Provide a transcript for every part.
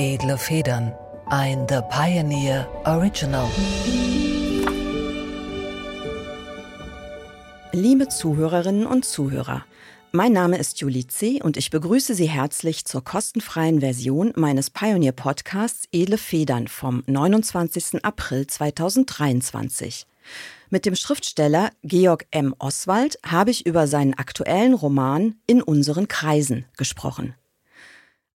Edle Federn. Ein The Pioneer Original. Liebe Zuhörerinnen und Zuhörer, mein Name ist Julie C. und ich begrüße Sie herzlich zur kostenfreien Version meines Pioneer-Podcasts Edle Federn vom 29. April 2023. Mit dem Schriftsteller Georg M. Oswald habe ich über seinen aktuellen Roman In unseren Kreisen gesprochen.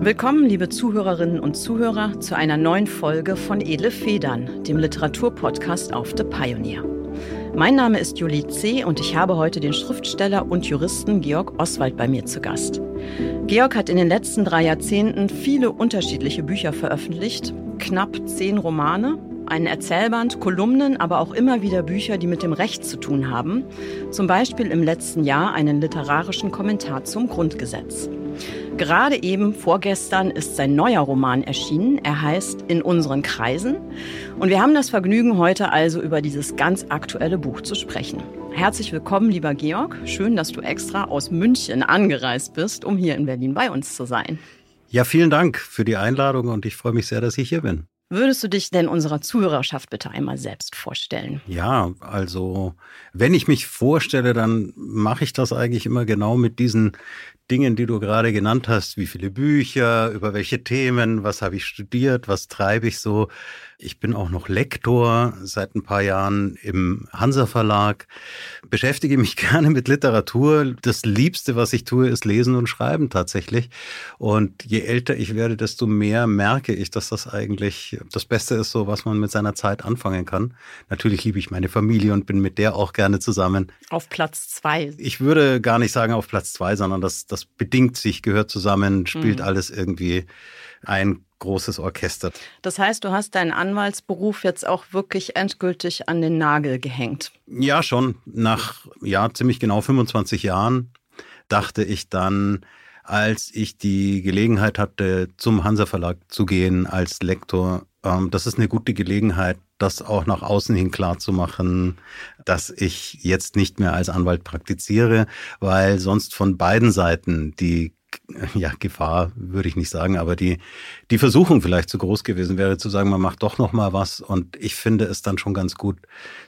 Willkommen, liebe Zuhörerinnen und Zuhörer, zu einer neuen Folge von Edle Federn, dem Literaturpodcast auf The Pioneer. Mein Name ist Julie C. und ich habe heute den Schriftsteller und Juristen Georg Oswald bei mir zu Gast. Georg hat in den letzten drei Jahrzehnten viele unterschiedliche Bücher veröffentlicht, knapp zehn Romane, einen Erzählband, Kolumnen, aber auch immer wieder Bücher, die mit dem Recht zu tun haben. Zum Beispiel im letzten Jahr einen literarischen Kommentar zum Grundgesetz. Gerade eben vorgestern ist sein neuer Roman erschienen. Er heißt In unseren Kreisen. Und wir haben das Vergnügen, heute also über dieses ganz aktuelle Buch zu sprechen. Herzlich willkommen, lieber Georg. Schön, dass du extra aus München angereist bist, um hier in Berlin bei uns zu sein. Ja, vielen Dank für die Einladung und ich freue mich sehr, dass ich hier bin. Würdest du dich denn unserer Zuhörerschaft bitte einmal selbst vorstellen? Ja, also wenn ich mich vorstelle, dann mache ich das eigentlich immer genau mit diesen Dingen, die du gerade genannt hast. Wie viele Bücher, über welche Themen, was habe ich studiert, was treibe ich so. Ich bin auch noch Lektor seit ein paar Jahren im Hansa Verlag, beschäftige mich gerne mit Literatur. Das Liebste, was ich tue, ist Lesen und Schreiben tatsächlich. Und je älter ich werde, desto mehr merke ich, dass das eigentlich das Beste ist, so was man mit seiner Zeit anfangen kann. Natürlich liebe ich meine Familie und bin mit der auch gerne zusammen. Auf Platz zwei. Ich würde gar nicht sagen auf Platz zwei, sondern das, das bedingt sich, gehört zusammen, spielt mhm. alles irgendwie ein großes Orchester. Das heißt, du hast deinen Anwaltsberuf jetzt auch wirklich endgültig an den Nagel gehängt. Ja, schon. Nach ja, ziemlich genau 25 Jahren dachte ich dann, als ich die Gelegenheit hatte, zum Hansa Verlag zu gehen als Lektor, ähm, das ist eine gute Gelegenheit, das auch nach außen hin klar zu machen, dass ich jetzt nicht mehr als Anwalt praktiziere, weil sonst von beiden Seiten die ja, Gefahr würde ich nicht sagen, aber die, die Versuchung vielleicht zu groß gewesen wäre, zu sagen, man macht doch noch mal was. Und ich finde es dann schon ganz gut,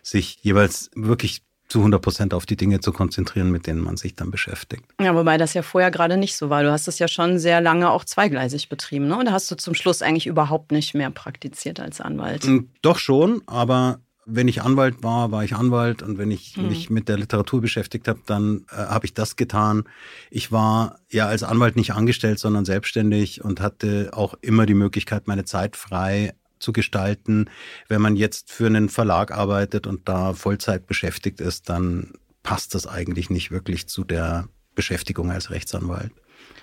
sich jeweils wirklich zu 100 Prozent auf die Dinge zu konzentrieren, mit denen man sich dann beschäftigt. Ja, wobei das ja vorher gerade nicht so war. Du hast es ja schon sehr lange auch zweigleisig betrieben, ne? Oder hast du zum Schluss eigentlich überhaupt nicht mehr praktiziert als Anwalt? Hm, doch schon, aber wenn ich Anwalt war, war ich Anwalt und wenn ich mhm. mich mit der Literatur beschäftigt habe, dann äh, habe ich das getan. Ich war ja als Anwalt nicht angestellt, sondern selbstständig und hatte auch immer die Möglichkeit, meine Zeit frei zu gestalten. Wenn man jetzt für einen Verlag arbeitet und da Vollzeit beschäftigt ist, dann passt das eigentlich nicht wirklich zu der Beschäftigung als Rechtsanwalt.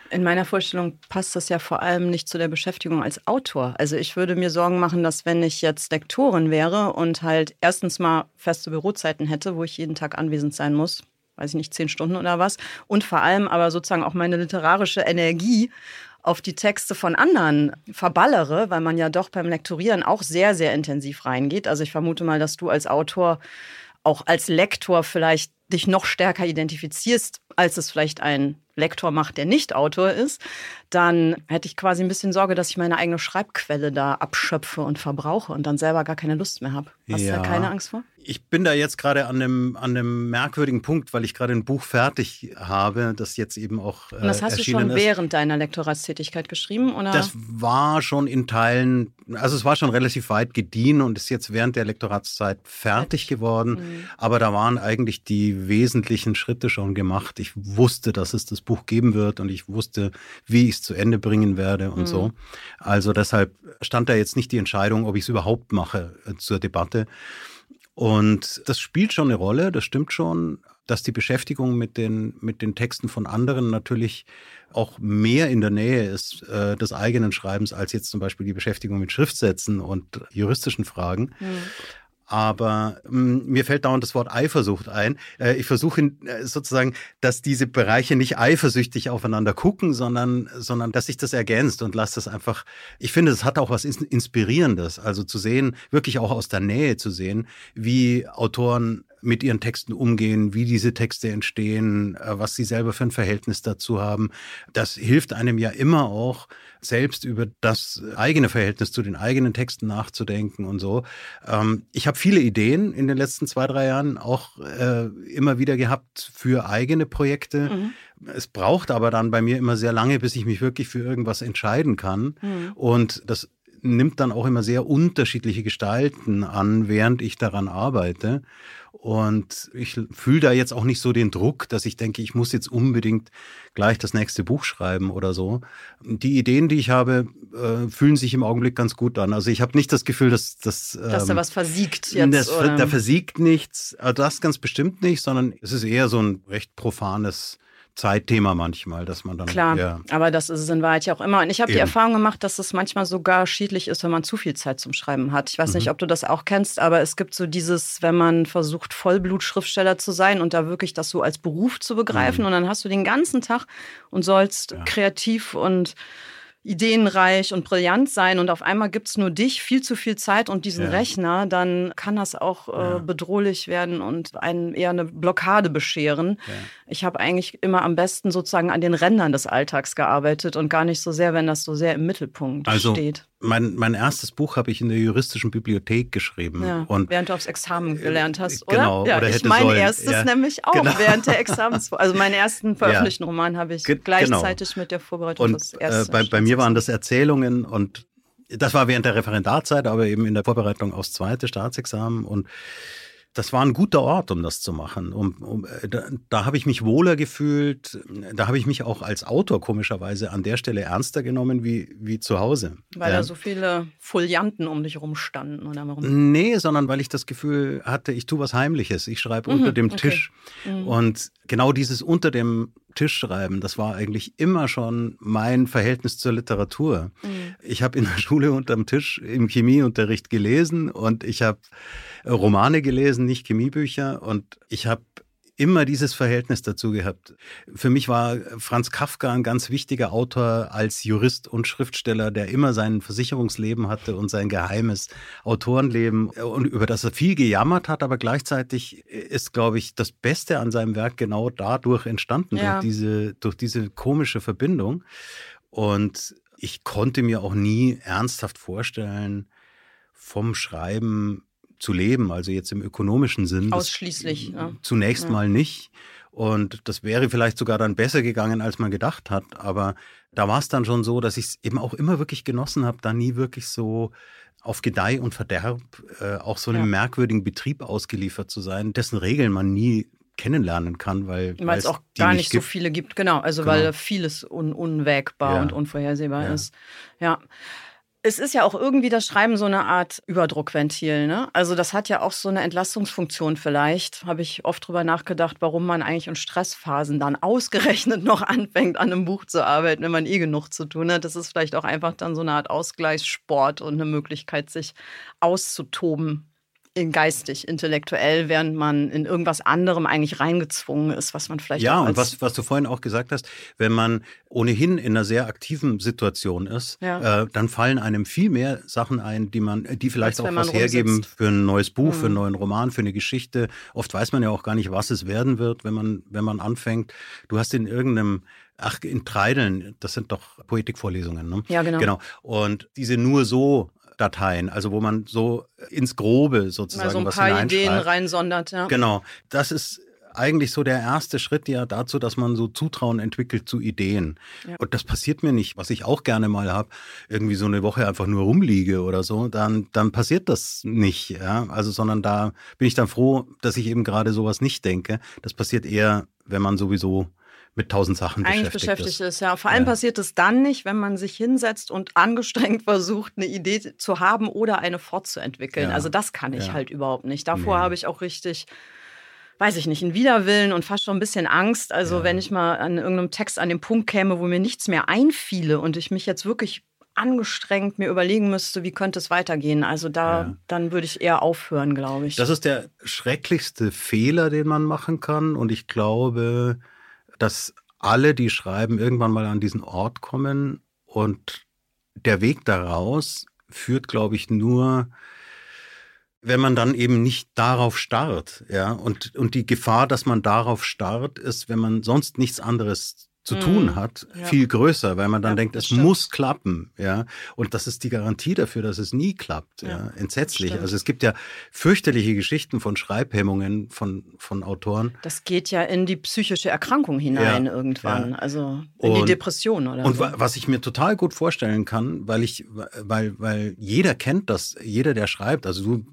In meiner Vorstellung passt das ja vor allem nicht zu der Beschäftigung als Autor. Also ich würde mir Sorgen machen, dass wenn ich jetzt Lektorin wäre und halt erstens mal feste Bürozeiten hätte, wo ich jeden Tag anwesend sein muss, weiß ich nicht, zehn Stunden oder was, und vor allem aber sozusagen auch meine literarische Energie auf die Texte von anderen verballere, weil man ja doch beim Lektorieren auch sehr, sehr intensiv reingeht. Also ich vermute mal, dass du als Autor auch als Lektor vielleicht dich noch stärker identifizierst, als es vielleicht ein Lektor macht, der nicht Autor ist, dann hätte ich quasi ein bisschen Sorge, dass ich meine eigene Schreibquelle da abschöpfe und verbrauche und dann selber gar keine Lust mehr habe. Hast ja. du da keine Angst vor? Ich bin da jetzt gerade an einem, an einem merkwürdigen Punkt, weil ich gerade ein Buch fertig habe, das jetzt eben auch. Äh, und das hast du schon ist. während deiner Lektoratstätigkeit geschrieben? Oder? Das war schon in Teilen, also es war schon relativ weit gediehen und ist jetzt während der Lektoratszeit fertig geworden. Mhm. Aber da waren eigentlich die wesentlichen Schritte schon gemacht. Ich wusste, dass es das Buch geben wird und ich wusste, wie ich es zu Ende bringen werde und mhm. so. Also deshalb stand da jetzt nicht die Entscheidung, ob ich es überhaupt mache äh, zur Debatte. Und das spielt schon eine Rolle, das stimmt schon, dass die Beschäftigung mit den, mit den Texten von anderen natürlich auch mehr in der Nähe ist äh, des eigenen Schreibens als jetzt zum Beispiel die Beschäftigung mit Schriftsätzen und juristischen Fragen. Mhm. Aber ähm, mir fällt dauernd das Wort Eifersucht ein. Äh, ich versuche äh, sozusagen, dass diese Bereiche nicht eifersüchtig aufeinander gucken, sondern, sondern dass sich das ergänzt und lasse das einfach. Ich finde, es hat auch was Inspirierendes, also zu sehen, wirklich auch aus der Nähe zu sehen, wie Autoren mit ihren Texten umgehen, wie diese Texte entstehen, äh, was sie selber für ein Verhältnis dazu haben. Das hilft einem ja immer auch, selbst über das eigene Verhältnis zu den eigenen Texten nachzudenken und so. Ähm, ich habe viele Ideen in den letzten zwei, drei Jahren auch äh, immer wieder gehabt für eigene Projekte. Mhm. Es braucht aber dann bei mir immer sehr lange, bis ich mich wirklich für irgendwas entscheiden kann. Mhm. Und das nimmt dann auch immer sehr unterschiedliche Gestalten an, während ich daran arbeite. Und ich fühle da jetzt auch nicht so den Druck, dass ich denke, ich muss jetzt unbedingt gleich das nächste Buch schreiben oder so. Die Ideen, die ich habe, äh, fühlen sich im Augenblick ganz gut an. Also ich habe nicht das Gefühl, dass, dass, ähm, dass da was versiegt jetzt. Das, da versiegt nichts. Also das ganz bestimmt nicht, sondern es ist eher so ein recht profanes Zeitthema manchmal, dass man dann. Klar, ja. aber das ist es in Wahrheit ja auch immer. Und ich habe die Erfahrung gemacht, dass es manchmal sogar schädlich ist, wenn man zu viel Zeit zum Schreiben hat. Ich weiß mhm. nicht, ob du das auch kennst, aber es gibt so dieses, wenn man versucht, Vollblutschriftsteller zu sein und da wirklich das so als Beruf zu begreifen mhm. und dann hast du den ganzen Tag und sollst ja. kreativ und ideenreich und brillant sein und auf einmal gibt es nur dich, viel zu viel Zeit und diesen ja. Rechner, dann kann das auch äh, bedrohlich werden und einen eher eine Blockade bescheren. Ja. Ich habe eigentlich immer am besten sozusagen an den Rändern des Alltags gearbeitet und gar nicht so sehr, wenn das so sehr im Mittelpunkt also, steht. Mein, mein erstes Buch habe ich in der juristischen Bibliothek geschrieben. Ja, und während du aufs Examen gelernt hast, oder? Genau, ja, oder ich mein sollen. erstes ja, nämlich auch genau. während der Examens. Also meinen ersten veröffentlichten Roman habe ich genau. gleichzeitig genau. mit der Vorbereitung und, fürs erste. Äh, bei, bei mir waren das Erzählungen und das war während der Referendarzeit, aber eben in der Vorbereitung aufs zweite Staatsexamen und das war ein guter Ort, um das zu machen. Um, um, äh, da, da habe ich mich wohler gefühlt. Da habe ich mich auch als Autor komischerweise an der Stelle ernster genommen wie, wie zu Hause. Weil ja. da so viele Folianten um dich rumstanden oder warum? Nee, sondern weil ich das Gefühl hatte, ich tue was Heimliches. Ich schreibe mhm, unter dem okay. Tisch. Mhm. Und genau dieses unter dem Tisch schreiben, das war eigentlich immer schon mein Verhältnis zur Literatur. Mhm. Ich habe in der Schule unterm Tisch im Chemieunterricht gelesen und ich habe Romane gelesen, nicht Chemiebücher und ich habe immer dieses Verhältnis dazu gehabt. Für mich war Franz Kafka ein ganz wichtiger Autor als Jurist und Schriftsteller, der immer sein Versicherungsleben hatte und sein geheimes Autorenleben und über das er viel gejammert hat, aber gleichzeitig ist, glaube ich, das Beste an seinem Werk genau dadurch entstanden, ja. durch, diese, durch diese komische Verbindung. Und ich konnte mir auch nie ernsthaft vorstellen, vom Schreiben zu leben, also jetzt im ökonomischen Sinn. Ausschließlich. Ja. Zunächst ja. mal nicht. Und das wäre vielleicht sogar dann besser gegangen, als man gedacht hat. Aber da war es dann schon so, dass ich es eben auch immer wirklich genossen habe, da nie wirklich so auf Gedeih und Verderb äh, auch so einem ja. merkwürdigen Betrieb ausgeliefert zu sein, dessen Regeln man nie kennenlernen kann, weil es auch gar nicht, so viele gibt. Genau, also genau. weil vieles un unwägbar ja. und unvorhersehbar ja. ist. Ja. Es ist ja auch irgendwie das Schreiben so eine Art Überdruckventil. Ne? Also das hat ja auch so eine Entlastungsfunktion vielleicht. Habe ich oft drüber nachgedacht, warum man eigentlich in Stressphasen dann ausgerechnet noch anfängt, an einem Buch zu arbeiten, wenn man eh genug zu tun hat. Das ist vielleicht auch einfach dann so eine Art Ausgleichssport und eine Möglichkeit, sich auszutoben in geistig, intellektuell, während man in irgendwas anderem eigentlich reingezwungen ist, was man vielleicht Ja, und was, was du vorhin auch gesagt hast, wenn man ohnehin in einer sehr aktiven Situation ist, ja. äh, dann fallen einem viel mehr Sachen ein, die man, die vielleicht auch was hergeben für ein neues Buch, mhm. für einen mhm. neuen Roman, für eine Geschichte. Oft weiß man ja auch gar nicht, was es werden wird, wenn man, wenn man anfängt. Du hast in irgendeinem Ach, in Treideln, das sind doch Poetikvorlesungen, ne? Ja, genau. Genau. Und diese nur so Dateien, also wo man so ins Grobe sozusagen also ein was paar Ideen reinsondert. Ja. Genau, das ist eigentlich so der erste Schritt ja dazu, dass man so Zutrauen entwickelt zu Ideen. Ja. Und das passiert mir nicht, was ich auch gerne mal habe, irgendwie so eine Woche einfach nur rumliege oder so, dann, dann passiert das nicht. Ja? Also, sondern da bin ich dann froh, dass ich eben gerade sowas nicht denke. Das passiert eher, wenn man sowieso mit tausend Sachen Eigentlich beschäftigt, beschäftigt ist. ist. Ja, vor allem ja. passiert es dann nicht, wenn man sich hinsetzt und angestrengt versucht, eine Idee zu haben oder eine fortzuentwickeln. Ja. Also das kann ich ja. halt überhaupt nicht. Davor nee. habe ich auch richtig weiß ich nicht, einen Widerwillen und fast schon ein bisschen Angst. Also, wenn ich mal an irgendeinem Text an den Punkt käme, wo mir nichts mehr einfiele und ich mich jetzt wirklich angestrengt mir überlegen müsste, wie könnte es weitergehen. Also da, ja. dann würde ich eher aufhören, glaube ich. Das ist der schrecklichste Fehler, den man machen kann. Und ich glaube, dass alle, die schreiben, irgendwann mal an diesen Ort kommen. Und der Weg daraus führt, glaube ich, nur, wenn man dann eben nicht darauf starrt. Ja? Und, und die Gefahr, dass man darauf starrt, ist, wenn man sonst nichts anderes zu mm. tun hat, ja. viel größer, weil man dann ja, denkt, es stimmt. muss klappen, ja. Und das ist die Garantie dafür, dass es nie klappt, ja. ja. Entsetzlich. Also es gibt ja fürchterliche Geschichten von Schreibhemmungen von, von Autoren. Das geht ja in die psychische Erkrankung hinein irgendwann, also in und, die Depression oder Und so. was ich mir total gut vorstellen kann, weil ich, weil, weil jeder kennt das, jeder, der schreibt, also du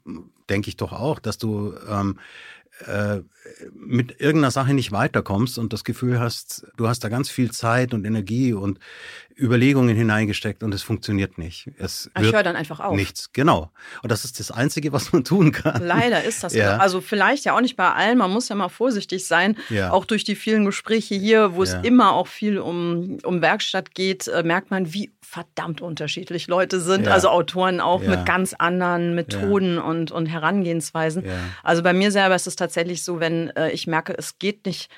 denke ich doch auch, dass du ähm, äh, mit irgendeiner Sache nicht weiterkommst und das Gefühl hast, du hast da ganz viel Zeit und Energie und Überlegungen hineingesteckt und es funktioniert nicht. Es ich höre dann einfach auf. Nichts, genau. Und das ist das Einzige, was man tun kann. Leider ist das. Ja. Also vielleicht ja auch nicht bei allen. Man muss ja mal vorsichtig sein. Ja. Auch durch die vielen Gespräche hier, wo ja. es immer auch viel um, um Werkstatt geht, äh, merkt man, wie verdammt unterschiedlich Leute sind. Also Autoren auch mit ganz anderen Methoden und, und Herangehensweisen. Also bei mir selber ist es tatsächlich so, wenn äh, ich merke, es geht nicht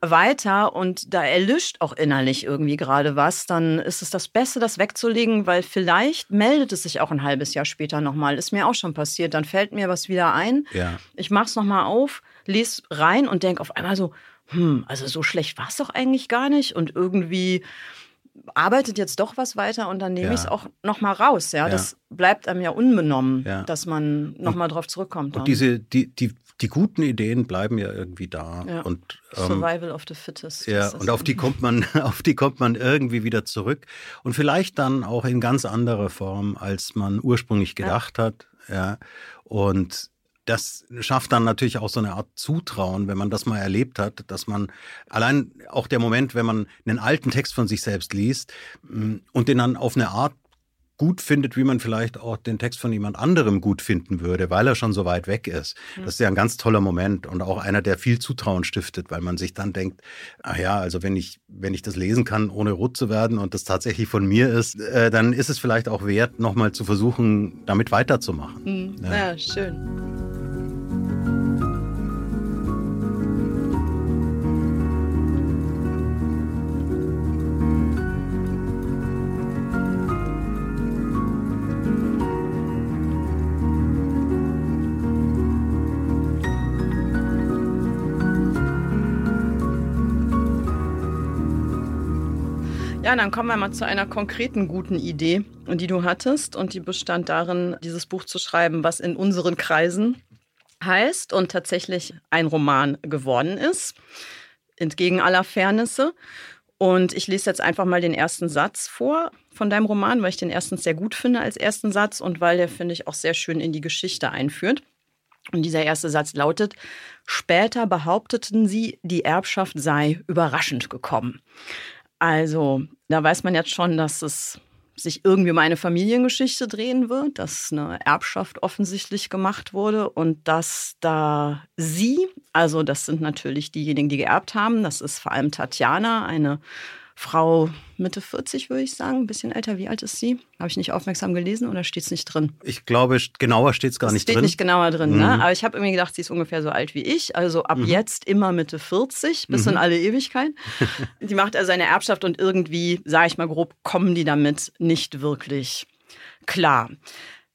weiter und da erlischt auch innerlich irgendwie gerade was, dann ist es das Beste, das wegzulegen, weil vielleicht meldet es sich auch ein halbes Jahr später nochmal. Ist mir auch schon passiert. Dann fällt mir was wieder ein. Ja. Ich es nochmal auf, lese rein und denke auf einmal so, hm, also so schlecht war es doch eigentlich gar nicht. Und irgendwie arbeitet jetzt doch was weiter und dann nehme ja. ich es auch nochmal raus. Ja? ja? das bleibt einem ja unbenommen, ja. dass man nochmal drauf zurückkommt. Dann. Und diese, die, die die guten Ideen bleiben ja irgendwie da. Ja. Und, ähm, Survival of the fittest. Ja, und auf die kommt man, auf die kommt man irgendwie wieder zurück. Und vielleicht dann auch in ganz anderer Form, als man ursprünglich gedacht ja. hat. Ja. Und das schafft dann natürlich auch so eine Art Zutrauen, wenn man das mal erlebt hat, dass man allein auch der Moment, wenn man einen alten Text von sich selbst liest mm, und den dann auf eine Art gut findet, wie man vielleicht auch den Text von jemand anderem gut finden würde, weil er schon so weit weg ist. Das ist ja ein ganz toller Moment und auch einer, der viel Zutrauen stiftet, weil man sich dann denkt, ach ja, also wenn ich, wenn ich das lesen kann, ohne rot zu werden und das tatsächlich von mir ist, äh, dann ist es vielleicht auch wert, nochmal zu versuchen, damit weiterzumachen. Mhm. Ja. ja, schön. Dann kommen wir mal zu einer konkreten guten Idee, die du hattest. Und die bestand darin, dieses Buch zu schreiben, was in unseren Kreisen heißt und tatsächlich ein Roman geworden ist, entgegen aller Fairnisse. Und ich lese jetzt einfach mal den ersten Satz vor von deinem Roman, weil ich den erstens sehr gut finde als ersten Satz und weil der, finde ich, auch sehr schön in die Geschichte einführt. Und dieser erste Satz lautet, später behaupteten sie, die Erbschaft sei überraschend gekommen. Also, da weiß man jetzt schon, dass es sich irgendwie um eine Familiengeschichte drehen wird, dass eine Erbschaft offensichtlich gemacht wurde und dass da sie, also das sind natürlich diejenigen, die geerbt haben, das ist vor allem Tatjana, eine Frau Mitte 40, würde ich sagen, ein bisschen älter. Wie alt ist sie? Habe ich nicht aufmerksam gelesen oder steht es nicht drin? Ich glaube, genauer steht es gar nicht steht drin. Steht nicht genauer drin, ne? mhm. ne? Aber ich habe irgendwie gedacht, sie ist ungefähr so alt wie ich. Also ab mhm. jetzt immer Mitte 40, bis mhm. in alle Ewigkeit. die macht also eine Erbschaft und irgendwie, sage ich mal grob, kommen die damit nicht wirklich klar.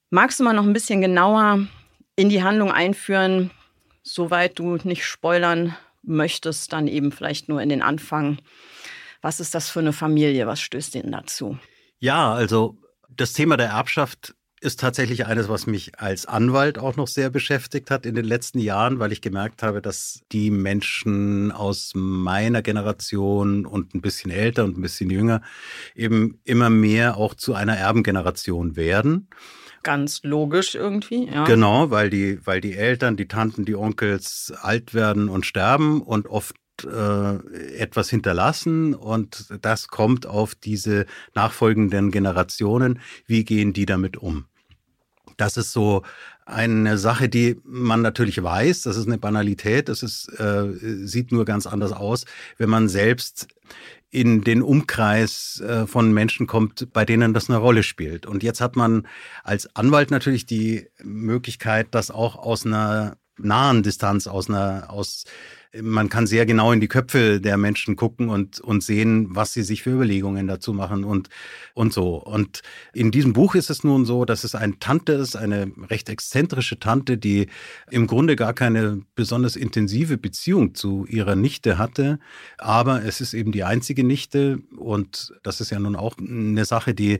Magst du mal noch ein bisschen genauer in die Handlung einführen, soweit du nicht spoilern möchtest, dann eben vielleicht nur in den Anfang? Was ist das für eine Familie? Was stößt Ihnen dazu? Ja, also das Thema der Erbschaft ist tatsächlich eines, was mich als Anwalt auch noch sehr beschäftigt hat in den letzten Jahren, weil ich gemerkt habe, dass die Menschen aus meiner Generation und ein bisschen älter und ein bisschen jünger eben immer mehr auch zu einer Erbengeneration werden. Ganz logisch irgendwie, ja. Genau, weil die, weil die Eltern, die Tanten, die Onkels alt werden und sterben und oft äh, etwas hinterlassen und das kommt auf diese nachfolgenden Generationen. Wie gehen die damit um? Das ist so eine Sache, die man natürlich weiß. Das ist eine Banalität. Das ist, äh, sieht nur ganz anders aus, wenn man selbst in den Umkreis äh, von Menschen kommt, bei denen das eine Rolle spielt. Und jetzt hat man als Anwalt natürlich die Möglichkeit, das auch aus einer nahen Distanz, aus einer, aus man kann sehr genau in die Köpfe der Menschen gucken und, und sehen, was sie sich für Überlegungen dazu machen und, und so. Und in diesem Buch ist es nun so, dass es eine Tante ist, eine recht exzentrische Tante, die im Grunde gar keine besonders intensive Beziehung zu ihrer Nichte hatte. Aber es ist eben die einzige Nichte und das ist ja nun auch eine Sache, die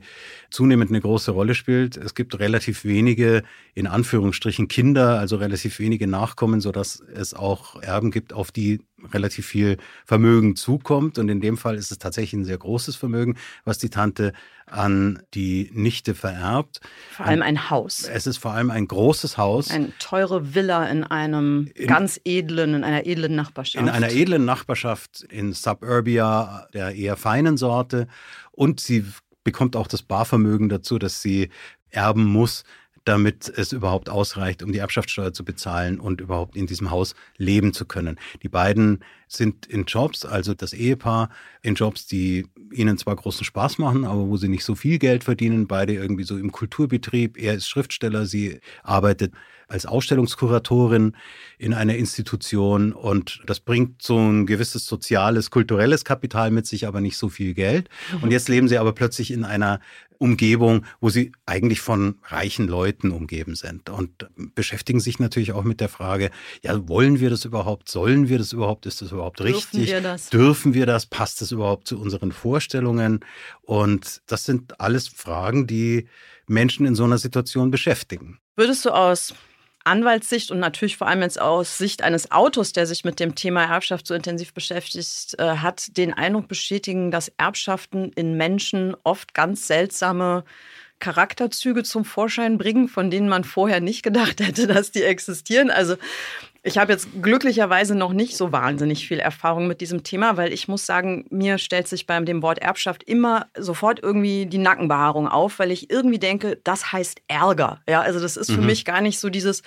zunehmend eine große Rolle spielt. Es gibt relativ wenige, in Anführungsstrichen, Kinder, also relativ wenige Nachkommen, sodass es auch Erben gibt, auf die relativ viel Vermögen zukommt. Und in dem Fall ist es tatsächlich ein sehr großes Vermögen, was die Tante an die Nichte vererbt. Vor allem ein Haus. Es ist vor allem ein großes Haus. Eine teure Villa in einem in, ganz edlen, in einer edlen Nachbarschaft. In einer edlen Nachbarschaft in Suburbia der eher feinen Sorte. Und sie bekommt auch das Barvermögen dazu, dass sie erben muss, damit es überhaupt ausreicht, um die Erbschaftssteuer zu bezahlen und überhaupt in diesem Haus leben zu können. Die beiden sind in Jobs, also das Ehepaar in Jobs, die ihnen zwar großen Spaß machen, aber wo sie nicht so viel Geld verdienen, beide irgendwie so im Kulturbetrieb. Er ist Schriftsteller, sie arbeitet als Ausstellungskuratorin in einer Institution und das bringt so ein gewisses soziales, kulturelles Kapital mit sich, aber nicht so viel Geld. Mhm. Und jetzt leben sie aber plötzlich in einer Umgebung, wo sie eigentlich von reichen Leuten umgeben sind und beschäftigen sich natürlich auch mit der Frage, ja, wollen wir das überhaupt? Sollen wir das überhaupt? Ist das überhaupt richtig? Dürfen wir das? Dürfen wir das? Passt das überhaupt zu unseren Vorstellungen? Und das sind alles Fragen, die Menschen in so einer Situation beschäftigen. Würdest du aus Anwaltssicht und natürlich vor allem jetzt aus Sicht eines Autors, der sich mit dem Thema Erbschaft so intensiv beschäftigt äh, hat, den Eindruck bestätigen, dass Erbschaften in Menschen oft ganz seltsame Charakterzüge zum Vorschein bringen, von denen man vorher nicht gedacht hätte, dass die existieren. Also ich habe jetzt glücklicherweise noch nicht so wahnsinnig viel Erfahrung mit diesem Thema, weil ich muss sagen, mir stellt sich beim dem Wort Erbschaft immer sofort irgendwie die Nackenbehaarung auf, weil ich irgendwie denke, das heißt Ärger. Ja, also das ist für mhm. mich gar nicht so dieses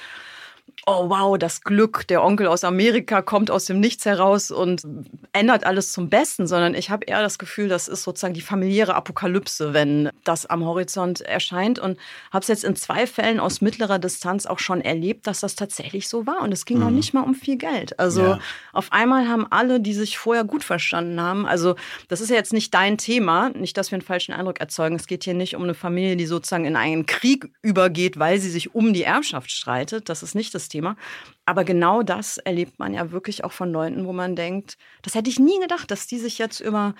oh wow, das Glück, der Onkel aus Amerika kommt aus dem Nichts heraus und ändert alles zum Besten, sondern ich habe eher das Gefühl, das ist sozusagen die familiäre Apokalypse, wenn das am Horizont erscheint und habe es jetzt in zwei Fällen aus mittlerer Distanz auch schon erlebt, dass das tatsächlich so war und es ging mhm. noch nicht mal um viel Geld. Also ja. auf einmal haben alle, die sich vorher gut verstanden haben, also das ist ja jetzt nicht dein Thema, nicht, dass wir einen falschen Eindruck erzeugen. Es geht hier nicht um eine Familie, die sozusagen in einen Krieg übergeht, weil sie sich um die Erbschaft streitet. Das ist nicht das Thema. Aber genau das erlebt man ja wirklich auch von Leuten, wo man denkt, das hätte ich nie gedacht, dass die sich jetzt über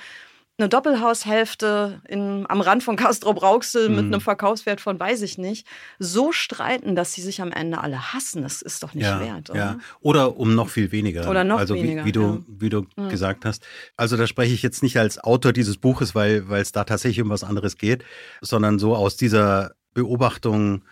eine Doppelhaushälfte in, am Rand von Castro Brauxel mhm. mit einem Verkaufswert von weiß ich nicht, so streiten, dass sie sich am Ende alle hassen. Das ist doch nicht ja, wert, oder? Ja. Oder um noch viel weniger. Oder noch also weniger. Wie, wie du, ja. wie du mhm. gesagt hast. Also da spreche ich jetzt nicht als Autor dieses Buches, weil es da tatsächlich um was anderes geht, sondern so aus dieser Beobachtung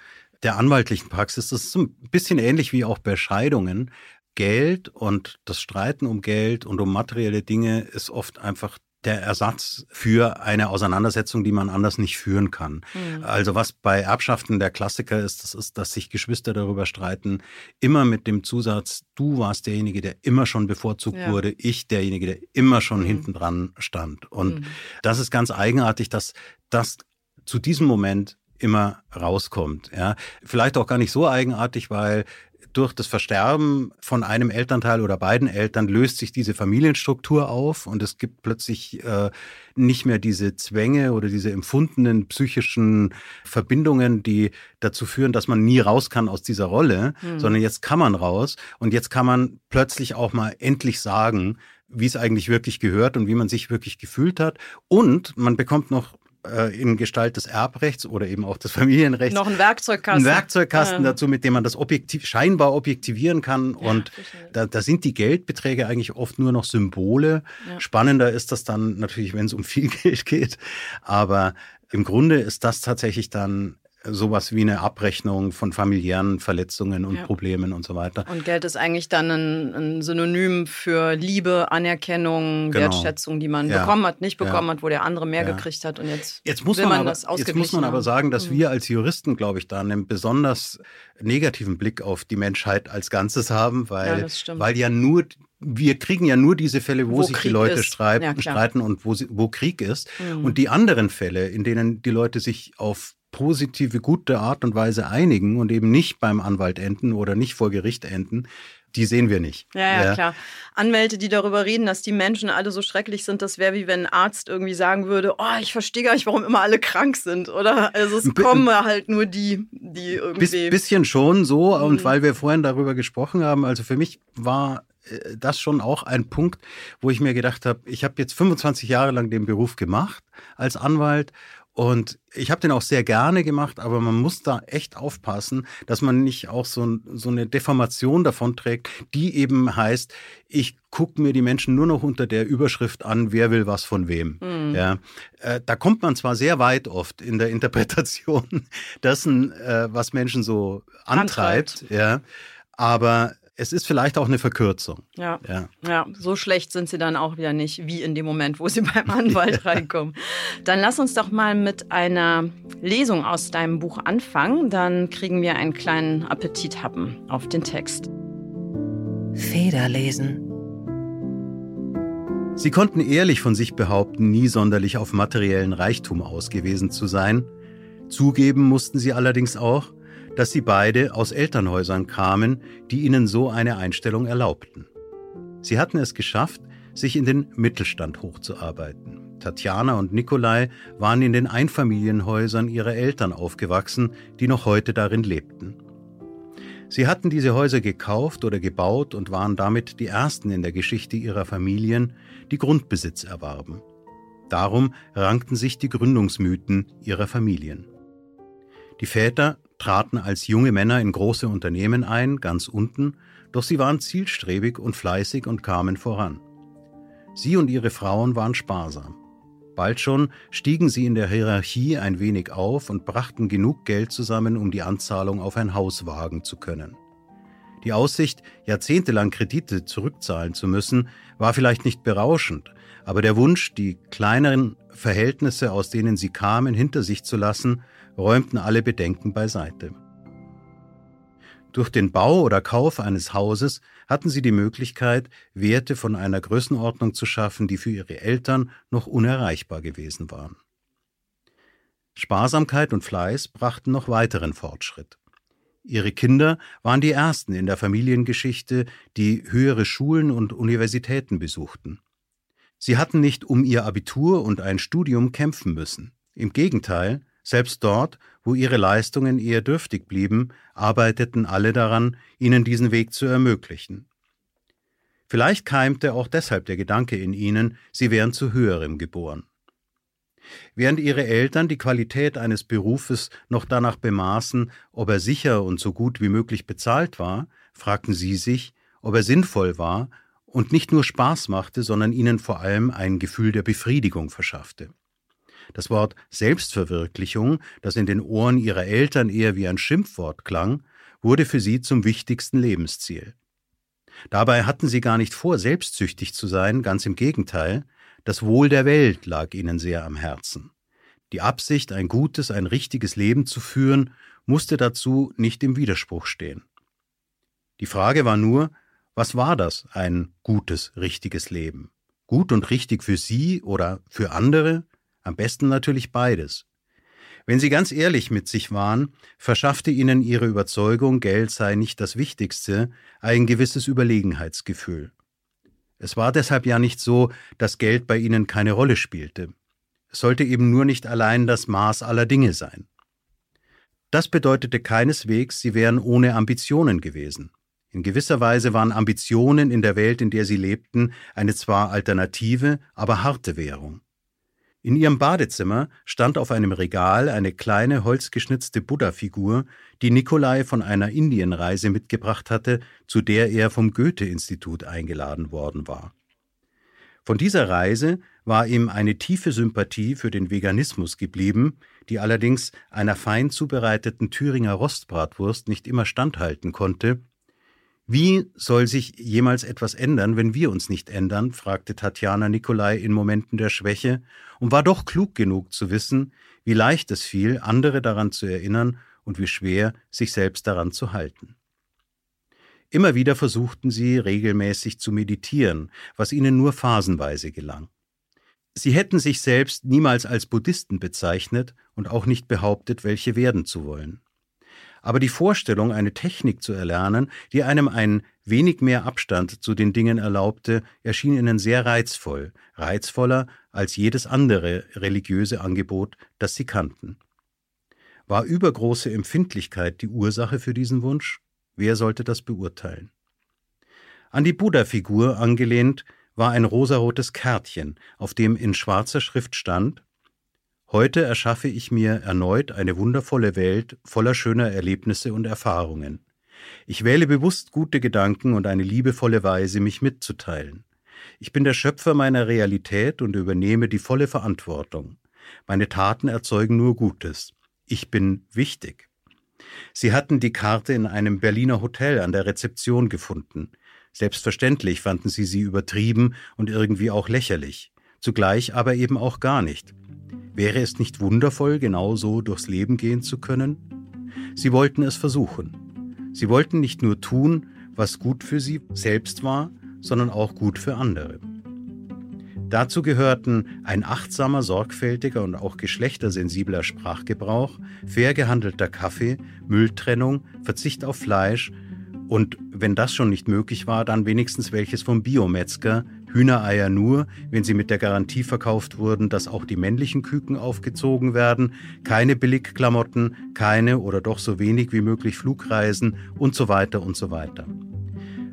der anwaltlichen Praxis. Das ist ein bisschen ähnlich wie auch bei Scheidungen. Geld und das Streiten um Geld und um materielle Dinge ist oft einfach der Ersatz für eine Auseinandersetzung, die man anders nicht führen kann. Mhm. Also was bei Erbschaften der Klassiker ist, das ist, dass sich Geschwister darüber streiten, immer mit dem Zusatz, du warst derjenige, der immer schon bevorzugt ja. wurde, ich derjenige, der immer schon mhm. hinten dran stand. Und mhm. das ist ganz eigenartig, dass das zu diesem Moment immer rauskommt. Ja. Vielleicht auch gar nicht so eigenartig, weil durch das Versterben von einem Elternteil oder beiden Eltern löst sich diese Familienstruktur auf und es gibt plötzlich äh, nicht mehr diese Zwänge oder diese empfundenen psychischen Verbindungen, die dazu führen, dass man nie raus kann aus dieser Rolle, mhm. sondern jetzt kann man raus und jetzt kann man plötzlich auch mal endlich sagen, wie es eigentlich wirklich gehört und wie man sich wirklich gefühlt hat. Und man bekommt noch äh, in Gestalt des Erbrechts oder eben auch des Familienrechts. Noch ein Werkzeugkasten. Ein Werkzeugkasten ja. dazu, mit dem man das objektiv, scheinbar objektivieren kann. Ja, und da, da, sind die Geldbeträge eigentlich oft nur noch Symbole. Ja. Spannender ist das dann natürlich, wenn es um viel Geld geht. Aber im Grunde ist das tatsächlich dann sowas wie eine Abrechnung von familiären Verletzungen und ja. Problemen und so weiter. Und Geld ist eigentlich dann ein, ein Synonym für Liebe, Anerkennung, genau. Wertschätzung, die man ja. bekommen hat, nicht bekommen ja. hat, wo der andere mehr gekriegt hat und jetzt, jetzt muss man, man aber, das Jetzt muss man aber sagen, dass mhm. wir als Juristen, glaube ich, da einen besonders negativen Blick auf die Menschheit als Ganzes haben, weil, weil ja nur wir kriegen ja nur diese Fälle, wo, wo sich Krieg die Leute streiten, ja, streiten und wo, sie, wo Krieg ist. Mhm. Und die anderen Fälle, in denen die Leute sich auf positive, gute Art und Weise einigen und eben nicht beim Anwalt enden oder nicht vor Gericht enden, die sehen wir nicht. Ja, ja, ja, klar. Anwälte, die darüber reden, dass die Menschen alle so schrecklich sind, das wäre wie wenn ein Arzt irgendwie sagen würde, oh, ich verstehe gar nicht, warum immer alle krank sind, oder? Also es kommen halt nur die, die irgendwie... Biss, bisschen schon so mhm. und weil wir vorhin darüber gesprochen haben, also für mich war äh, das schon auch ein Punkt, wo ich mir gedacht habe, ich habe jetzt 25 Jahre lang den Beruf gemacht als Anwalt und ich habe den auch sehr gerne gemacht, aber man muss da echt aufpassen, dass man nicht auch so, so eine Deformation davon trägt, die eben heißt, ich gucke mir die Menschen nur noch unter der Überschrift an, wer will was von wem. Mhm. Ja, äh, da kommt man zwar sehr weit oft in der Interpretation dessen, äh, was Menschen so antreibt, antreibt. ja, aber es ist vielleicht auch eine Verkürzung. Ja. ja. ja, so schlecht sind sie dann auch wieder nicht, wie in dem Moment, wo sie beim Anwalt reinkommen. Dann lass uns doch mal mit einer Lesung aus deinem Buch anfangen. Dann kriegen wir einen kleinen Appetit haben auf den Text. Federlesen. Sie konnten ehrlich von sich behaupten, nie sonderlich auf materiellen Reichtum ausgewiesen zu sein. Zugeben mussten sie allerdings auch, dass sie beide aus Elternhäusern kamen, die ihnen so eine Einstellung erlaubten. Sie hatten es geschafft, sich in den Mittelstand hochzuarbeiten. Tatjana und Nikolai waren in den Einfamilienhäusern ihrer Eltern aufgewachsen, die noch heute darin lebten. Sie hatten diese Häuser gekauft oder gebaut und waren damit die ersten in der Geschichte ihrer Familien, die Grundbesitz erwarben. Darum rankten sich die Gründungsmythen ihrer Familien. Die Väter traten als junge Männer in große Unternehmen ein, ganz unten, doch sie waren zielstrebig und fleißig und kamen voran. Sie und ihre Frauen waren sparsam. Bald schon stiegen sie in der Hierarchie ein wenig auf und brachten genug Geld zusammen, um die Anzahlung auf ein Haus wagen zu können. Die Aussicht, jahrzehntelang Kredite zurückzahlen zu müssen, war vielleicht nicht berauschend, aber der Wunsch, die kleineren Verhältnisse, aus denen sie kamen, hinter sich zu lassen, räumten alle Bedenken beiseite. Durch den Bau oder Kauf eines Hauses hatten sie die Möglichkeit, Werte von einer Größenordnung zu schaffen, die für ihre Eltern noch unerreichbar gewesen waren. Sparsamkeit und Fleiß brachten noch weiteren Fortschritt. Ihre Kinder waren die ersten in der Familiengeschichte, die höhere Schulen und Universitäten besuchten. Sie hatten nicht um ihr Abitur und ein Studium kämpfen müssen. Im Gegenteil, selbst dort, wo ihre Leistungen eher dürftig blieben, arbeiteten alle daran, ihnen diesen Weg zu ermöglichen. Vielleicht keimte auch deshalb der Gedanke in ihnen, sie wären zu höherem geboren. Während ihre Eltern die Qualität eines Berufes noch danach bemaßen, ob er sicher und so gut wie möglich bezahlt war, fragten sie sich, ob er sinnvoll war und nicht nur Spaß machte, sondern ihnen vor allem ein Gefühl der Befriedigung verschaffte. Das Wort Selbstverwirklichung, das in den Ohren ihrer Eltern eher wie ein Schimpfwort klang, wurde für sie zum wichtigsten Lebensziel. Dabei hatten sie gar nicht vor, selbstsüchtig zu sein, ganz im Gegenteil, das Wohl der Welt lag ihnen sehr am Herzen. Die Absicht, ein gutes, ein richtiges Leben zu führen, musste dazu nicht im Widerspruch stehen. Die Frage war nur, was war das, ein gutes, richtiges Leben? Gut und richtig für sie oder für andere? Am besten natürlich beides. Wenn Sie ganz ehrlich mit sich waren, verschaffte Ihnen Ihre Überzeugung, Geld sei nicht das Wichtigste, ein gewisses Überlegenheitsgefühl. Es war deshalb ja nicht so, dass Geld bei Ihnen keine Rolle spielte. Es sollte eben nur nicht allein das Maß aller Dinge sein. Das bedeutete keineswegs, Sie wären ohne Ambitionen gewesen. In gewisser Weise waren Ambitionen in der Welt, in der Sie lebten, eine zwar alternative, aber harte Währung. In ihrem Badezimmer stand auf einem Regal eine kleine holzgeschnitzte Buddha-Figur, die Nikolai von einer Indienreise mitgebracht hatte, zu der er vom Goethe-Institut eingeladen worden war. Von dieser Reise war ihm eine tiefe Sympathie für den Veganismus geblieben, die allerdings einer fein zubereiteten Thüringer Rostbratwurst nicht immer standhalten konnte. Wie soll sich jemals etwas ändern, wenn wir uns nicht ändern? fragte Tatjana Nikolai in Momenten der Schwäche und war doch klug genug zu wissen, wie leicht es fiel, andere daran zu erinnern und wie schwer, sich selbst daran zu halten. Immer wieder versuchten sie regelmäßig zu meditieren, was ihnen nur phasenweise gelang. Sie hätten sich selbst niemals als Buddhisten bezeichnet und auch nicht behauptet, welche werden zu wollen. Aber die Vorstellung, eine Technik zu erlernen, die einem ein wenig mehr Abstand zu den Dingen erlaubte, erschien ihnen sehr reizvoll, reizvoller als jedes andere religiöse Angebot, das sie kannten. War übergroße Empfindlichkeit die Ursache für diesen Wunsch? Wer sollte das beurteilen? An die Buddha-Figur angelehnt war ein rosarotes Kärtchen, auf dem in schwarzer Schrift stand Heute erschaffe ich mir erneut eine wundervolle Welt voller schöner Erlebnisse und Erfahrungen. Ich wähle bewusst gute Gedanken und eine liebevolle Weise, mich mitzuteilen. Ich bin der Schöpfer meiner Realität und übernehme die volle Verantwortung. Meine Taten erzeugen nur Gutes. Ich bin wichtig. Sie hatten die Karte in einem Berliner Hotel an der Rezeption gefunden. Selbstverständlich fanden sie sie übertrieben und irgendwie auch lächerlich, zugleich aber eben auch gar nicht. Wäre es nicht wundervoll, genau so durchs Leben gehen zu können? Sie wollten es versuchen. Sie wollten nicht nur tun, was gut für sie selbst war, sondern auch gut für andere. Dazu gehörten ein achtsamer, sorgfältiger und auch geschlechtersensibler Sprachgebrauch, fair gehandelter Kaffee, Mülltrennung, Verzicht auf Fleisch und, wenn das schon nicht möglich war, dann wenigstens welches vom Biometzger, Hühnereier nur, wenn sie mit der Garantie verkauft wurden, dass auch die männlichen Küken aufgezogen werden, keine Billigklamotten, keine oder doch so wenig wie möglich Flugreisen und so weiter und so weiter.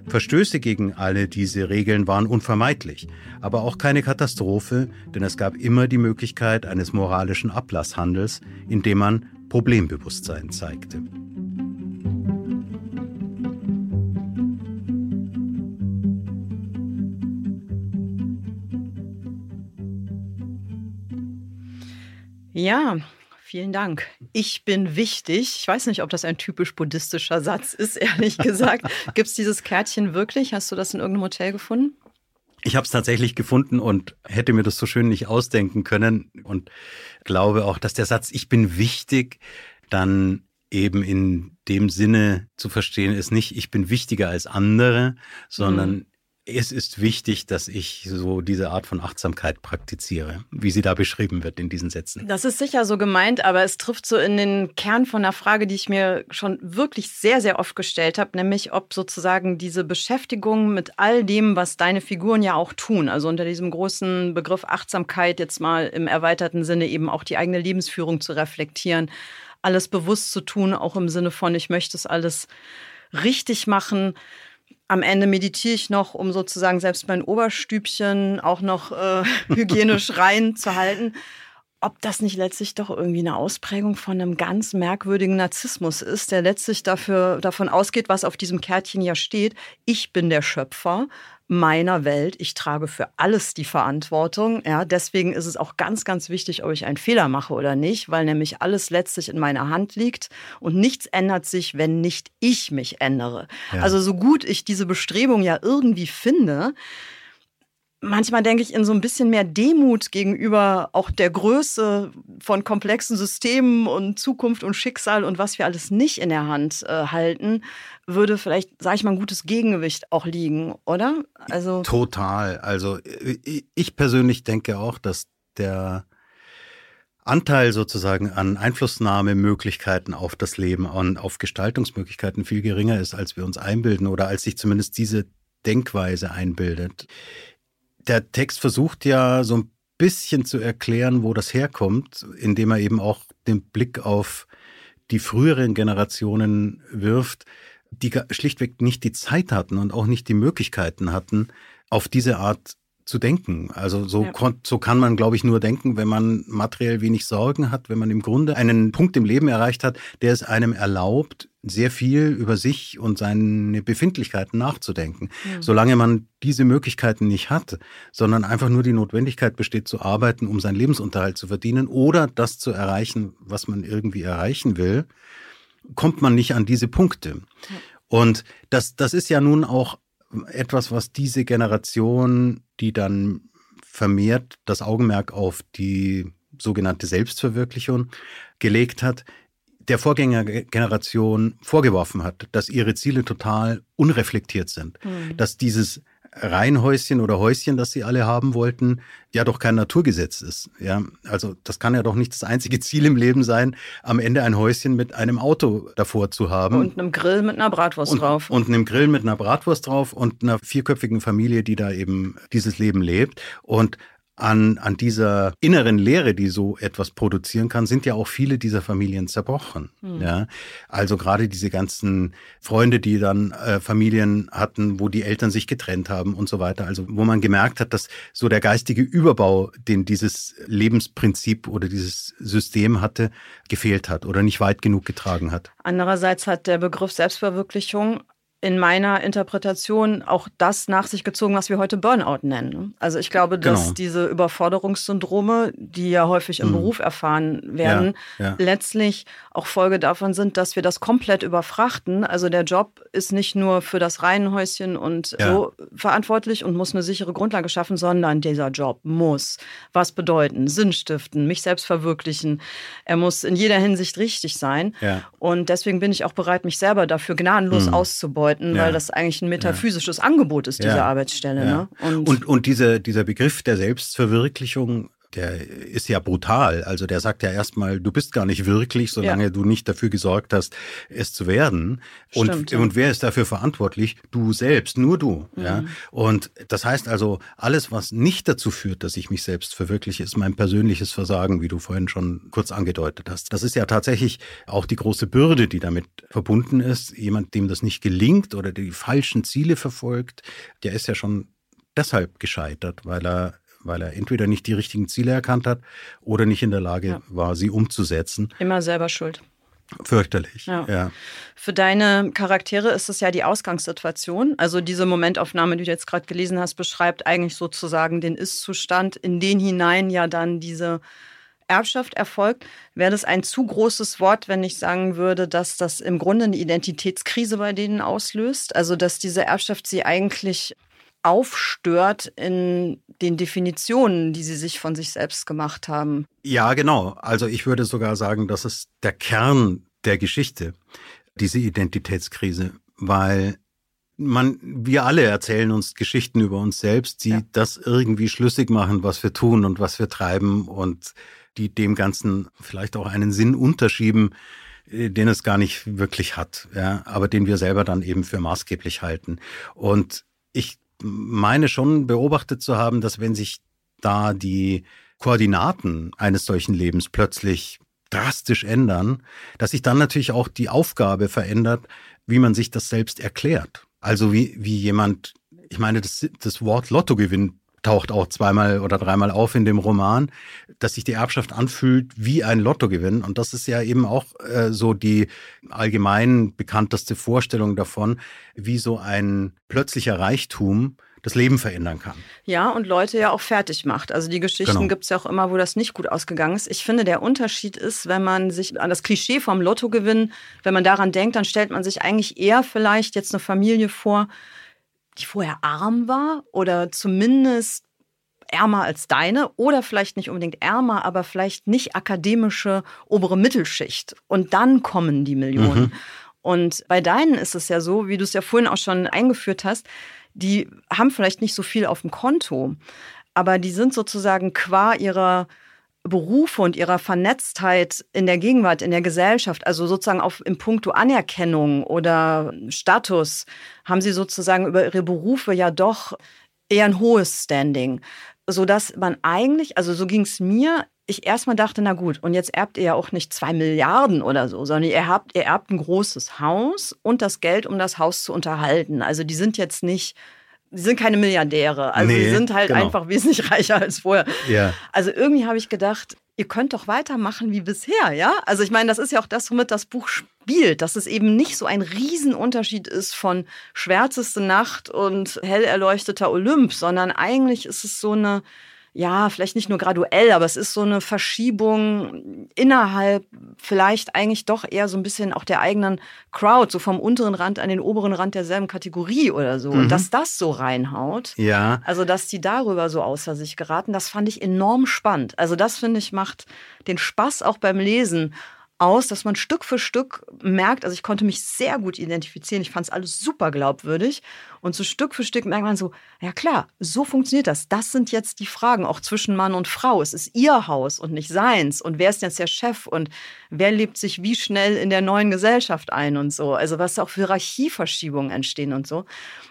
Verstöße gegen alle diese Regeln waren unvermeidlich, aber auch keine Katastrophe, denn es gab immer die Möglichkeit eines moralischen Ablasshandels, indem man Problembewusstsein zeigte. Ja, vielen Dank. Ich bin wichtig. Ich weiß nicht, ob das ein typisch buddhistischer Satz ist, ehrlich gesagt. Gibt es dieses Kärtchen wirklich? Hast du das in irgendeinem Hotel gefunden? Ich habe es tatsächlich gefunden und hätte mir das so schön nicht ausdenken können und glaube auch, dass der Satz Ich bin wichtig dann eben in dem Sinne zu verstehen ist, nicht ich bin wichtiger als andere, sondern mhm es ist wichtig, dass ich so diese Art von Achtsamkeit praktiziere, wie sie da beschrieben wird in diesen Sätzen. Das ist sicher so gemeint, aber es trifft so in den Kern von einer Frage, die ich mir schon wirklich sehr, sehr oft gestellt habe, nämlich ob sozusagen diese Beschäftigung mit all dem, was deine Figuren ja auch tun, also unter diesem großen Begriff Achtsamkeit jetzt mal im erweiterten Sinne eben auch die eigene Lebensführung zu reflektieren, alles bewusst zu tun, auch im Sinne von, ich möchte es alles richtig machen am Ende meditiere ich noch, um sozusagen selbst mein Oberstübchen auch noch äh, hygienisch rein zu halten. Ob das nicht letztlich doch irgendwie eine Ausprägung von einem ganz merkwürdigen Narzissmus ist, der letztlich dafür, davon ausgeht, was auf diesem Kärtchen ja steht. Ich bin der Schöpfer meiner Welt. Ich trage für alles die Verantwortung. Ja, deswegen ist es auch ganz, ganz wichtig, ob ich einen Fehler mache oder nicht, weil nämlich alles letztlich in meiner Hand liegt und nichts ändert sich, wenn nicht ich mich ändere. Ja. Also so gut ich diese Bestrebung ja irgendwie finde, manchmal denke ich in so ein bisschen mehr Demut gegenüber auch der Größe von komplexen Systemen und Zukunft und Schicksal und was wir alles nicht in der Hand äh, halten, würde vielleicht, sage ich mal, ein gutes Gegengewicht auch liegen, oder? Also total. Also äh, ich persönlich denke auch, dass der Anteil sozusagen an Einflussnahmemöglichkeiten auf das Leben und auf Gestaltungsmöglichkeiten viel geringer ist, als wir uns einbilden oder als sich zumindest diese Denkweise einbildet der Text versucht ja so ein bisschen zu erklären, wo das herkommt, indem er eben auch den Blick auf die früheren Generationen wirft, die schlichtweg nicht die Zeit hatten und auch nicht die Möglichkeiten hatten, auf diese Art zu denken. Also so, Ja. so kann man, glaube ich, nur denken, wenn man materiell wenig Sorgen hat, wenn man im Grunde einen Punkt im Leben erreicht hat, der es einem erlaubt, sehr viel über sich und seine Befindlichkeiten nachzudenken. Solange man diese Möglichkeiten nicht hat, sondern einfach nur die Notwendigkeit besteht zu arbeiten, um seinen Lebensunterhalt zu verdienen oder das zu erreichen, was man irgendwie erreichen will, kommt man nicht an diese Punkte. Und das, das ist ja nun auch etwas, was diese Generation, die dann vermehrt das Augenmerk auf die sogenannte Selbstverwirklichung gelegt hat, der Vorgängergeneration vorgeworfen hat, dass ihre Ziele total unreflektiert sind. Dass dieses Reihenhäuschen oder Häuschen, das sie alle haben wollten, ja doch kein Naturgesetz ist. Ja, also das kann ja doch nicht das einzige Ziel im Leben sein, am Ende ein Häuschen mit einem Auto davor zu haben. Und einem Grill mit einer Bratwurst und, drauf. Und einem Grill mit einer Bratwurst drauf und einer vierköpfigen Familie, die da eben dieses Leben lebt. Und an, an dieser inneren Leere, die so etwas produzieren kann, sind ja auch viele dieser Familien zerbrochen. Ja, also gerade diese ganzen Freunde, die dann äh, Familien hatten, wo die Eltern sich getrennt haben und so weiter. Also wo man gemerkt hat, dass so der geistige Überbau, den dieses Lebensprinzip oder dieses System hatte, gefehlt hat oder nicht weit genug getragen hat. Andererseits hat der Begriff Selbstverwirklichung in meiner Interpretation auch das nach sich gezogen, was wir heute Burnout nennen. ne? Also ich glaube, dass Genau. diese Überforderungssyndrome, die ja häufig im Mhm. Beruf erfahren werden, Ja, ja. letztlich auch Folge davon sind, dass wir das komplett überfrachten. Also der Job ist nicht nur für das Reihenhäuschen und Ja. so verantwortlich und muss eine sichere Grundlage schaffen, sondern dieser Job muss was bedeuten, Sinn stiften, mich selbst verwirklichen. Er muss in jeder Hinsicht richtig sein. Ja. Und deswegen bin ich auch bereit, mich selber dafür gnadenlos Mhm. auszubeuten, Ja. weil das eigentlich ein metaphysisches Angebot ist, diese. Arbeitsstelle. Ne? Und, und, dieser, dieser Begriff der Selbstverwirklichung, der ist ja brutal. Also der sagt ja erstmal, du bist gar nicht wirklich, solange Ja. du nicht dafür gesorgt hast, es zu werden. Und, Stimmt, ja. und wer ist dafür verantwortlich? Du selbst, nur du. Ja? Mhm. Und das heißt also, alles, was nicht dazu führt, dass ich mich selbst verwirkliche, ist mein persönliches Versagen, wie du vorhin schon kurz angedeutet hast. Das ist ja tatsächlich auch die große Bürde, die damit verbunden ist. Jemand, dem das nicht gelingt oder die falschen Ziele verfolgt, der ist ja schon deshalb gescheitert, weil er, weil er entweder nicht die richtigen Ziele erkannt hat oder nicht in der Lage Ja. war, sie umzusetzen. Immer selber schuld. Fürchterlich. Ja. ja. Für deine Charaktere ist es ja die Ausgangssituation. Also diese Momentaufnahme, die du jetzt gerade gelesen hast, beschreibt eigentlich sozusagen den Ist-Zustand, in den hinein ja dann diese Erbschaft erfolgt. Wäre das ein zu großes Wort, wenn ich sagen würde, dass das im Grunde eine Identitätskrise bei denen auslöst? Also dass diese Erbschaft sie eigentlich aufstört in den Definitionen, die sie sich von sich selbst gemacht haben. Ja, genau. Also ich würde sogar sagen, das ist der Kern der Geschichte, diese Identitätskrise, weil man, wir alle erzählen uns Geschichten über uns selbst, die Ja. das irgendwie schlüssig machen, was wir tun und was wir treiben und die dem Ganzen vielleicht auch einen Sinn unterschieben, äh, den es gar nicht wirklich hat, ja, aber den wir selber dann eben für maßgeblich halten. Und ich meine schon beobachtet zu haben, dass wenn sich da die Koordinaten eines solchen Lebens plötzlich drastisch ändern, dass sich dann natürlich auch die Aufgabe verändert, wie man sich das selbst erklärt. Also wie, wie jemand, ich meine, das, das Wort Lottogewinn taucht auch zweimal oder dreimal auf in dem Roman, dass sich die Erbschaft anfühlt wie ein Lottogewinn. Und das ist ja eben auch äh, so die allgemein bekannteste Vorstellung davon, wie so ein plötzlicher Reichtum das Leben verändern kann. Ja, und Leute ja auch fertig macht. Also die Geschichten Genau. gibt's ja auch immer, wo das nicht gut ausgegangen ist. Ich finde, der Unterschied ist, wenn man sich an das Klischee vom Lottogewinn, wenn man daran denkt, dann stellt man sich eigentlich eher vielleicht jetzt eine Familie vor, die vorher arm war oder zumindest ärmer als deine oder vielleicht nicht unbedingt ärmer, aber vielleicht nicht akademische obere Mittelschicht. Und dann kommen die Millionen. Mhm. Und bei deinen ist es ja so, wie du es ja vorhin auch schon eingeführt hast, die haben vielleicht nicht so viel auf dem Konto, aber die sind sozusagen qua ihrer Berufe und ihrer Vernetztheit in der Gegenwart, in der Gesellschaft, also sozusagen auf im Punkto Anerkennung oder Status, haben sie sozusagen über ihre Berufe ja doch eher ein hohes Standing, sodass man eigentlich, also so ging es mir, ich erstmal dachte, na gut, und jetzt erbt ihr ja auch nicht zwei Milliarden oder so, sondern ihr habt, ihr erbt ein großes Haus und das Geld, um das Haus zu unterhalten. Also die sind jetzt nicht sie sind keine Milliardäre. Also Nee, sie sind halt genau. einfach wesentlich reicher als vorher. Ja. Also irgendwie habe ich gedacht, ihr könnt doch weitermachen wie bisher, ja? Also ich meine, das ist ja auch das, womit das Buch spielt, dass es eben nicht so ein Riesenunterschied ist von schwärzeste Nacht und hell erleuchteter Olymp, sondern eigentlich ist es so eine ja, vielleicht nicht nur graduell, aber es ist so eine Verschiebung innerhalb vielleicht eigentlich doch eher so ein bisschen auch der eigenen Crowd, so vom unteren Rand an den oberen Rand derselben Kategorie oder so. Und dass das so reinhaut, Ja. also, dass die darüber so außer sich geraten, das fand ich enorm spannend. Also, das finde ich macht den Spaß auch beim Lesen aus, dass man Stück für Stück merkt, also ich konnte mich sehr gut identifizieren, ich fand es alles super glaubwürdig und so Stück für Stück merkt man so, ja klar, so funktioniert das. Das sind jetzt die Fragen, auch zwischen Mann und Frau. Es ist ihr Haus und nicht seins und wer ist jetzt der Chef und wer lebt sich wie schnell in der neuen Gesellschaft ein und so. Also was auch Hierarchieverschiebungen entstehen und so.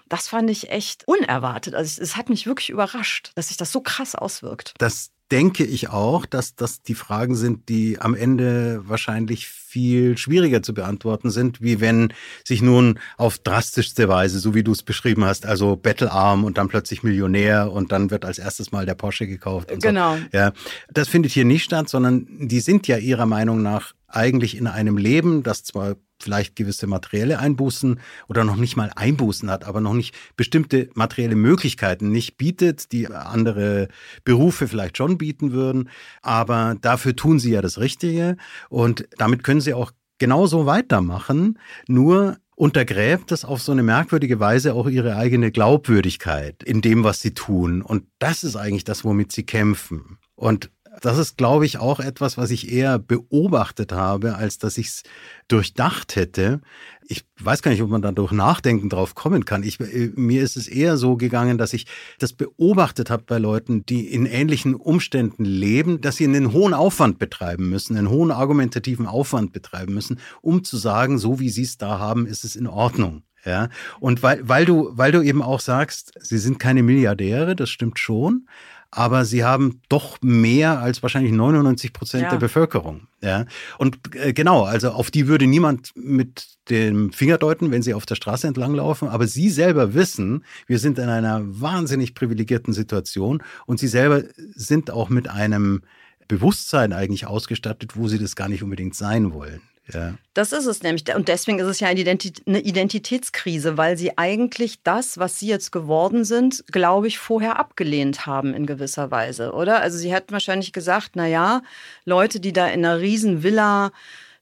Das fand ich echt unerwartet. Also es hat mich wirklich überrascht, dass sich das so krass auswirkt. Das denke ich auch, dass das die Fragen sind, die am Ende wahrscheinlich viel schwieriger zu beantworten sind, wie wenn sich nun auf drastischste Weise, so wie du es beschrieben hast, also bettelarm und dann plötzlich Millionär und dann wird als erstes mal der Porsche gekauft. Und Genau. So. Ja, das findet hier nicht statt, sondern die sind ja ihrer Meinung nach eigentlich in einem Leben, das zwar vielleicht gewisse materielle Einbußen oder noch nicht mal Einbußen hat, aber noch nicht bestimmte materielle Möglichkeiten nicht bietet, die andere Berufe vielleicht schon bieten würden. Aber dafür tun sie ja das Richtige und damit können sie auch genauso weitermachen. Nur untergräbt das auf so eine merkwürdige Weise auch ihre eigene Glaubwürdigkeit in dem, was sie tun. Und das ist eigentlich das, womit sie kämpfen. Und das ist, glaube ich, auch etwas, was ich eher beobachtet habe, als dass ich es durchdacht hätte. Ich weiß gar nicht, ob man da durch Nachdenken drauf kommen kann. Ich, äh, mir ist es eher so gegangen, dass ich das beobachtet habe bei Leuten, die in ähnlichen Umständen leben, dass sie einen hohen Aufwand betreiben müssen, einen hohen argumentativen Aufwand betreiben müssen, um zu sagen, so wie sie es da haben, ist es in Ordnung. Ja, und weil, weil du, weil du eben auch sagst, sie sind keine Milliardäre, das stimmt schon, aber sie haben doch mehr als wahrscheinlich 99 Prozent Ja. der Bevölkerung. Ja, und äh, genau, also auf die würde niemand mit dem Finger deuten, wenn sie auf der Straße entlang laufen, aber sie selber wissen, wir sind in einer wahnsinnig privilegierten Situation und sie selber sind auch mit einem Bewusstsein eigentlich ausgestattet, wo sie das gar nicht unbedingt sein wollen. Ja. Das ist es nämlich. Und deswegen ist es ja eine Identi- eine Identitätskrise, weil sie eigentlich das, was sie jetzt geworden sind, glaube ich, vorher abgelehnt haben in gewisser Weise, oder? Also sie hätten wahrscheinlich gesagt, na ja, Leute, die da in einer riesen Villa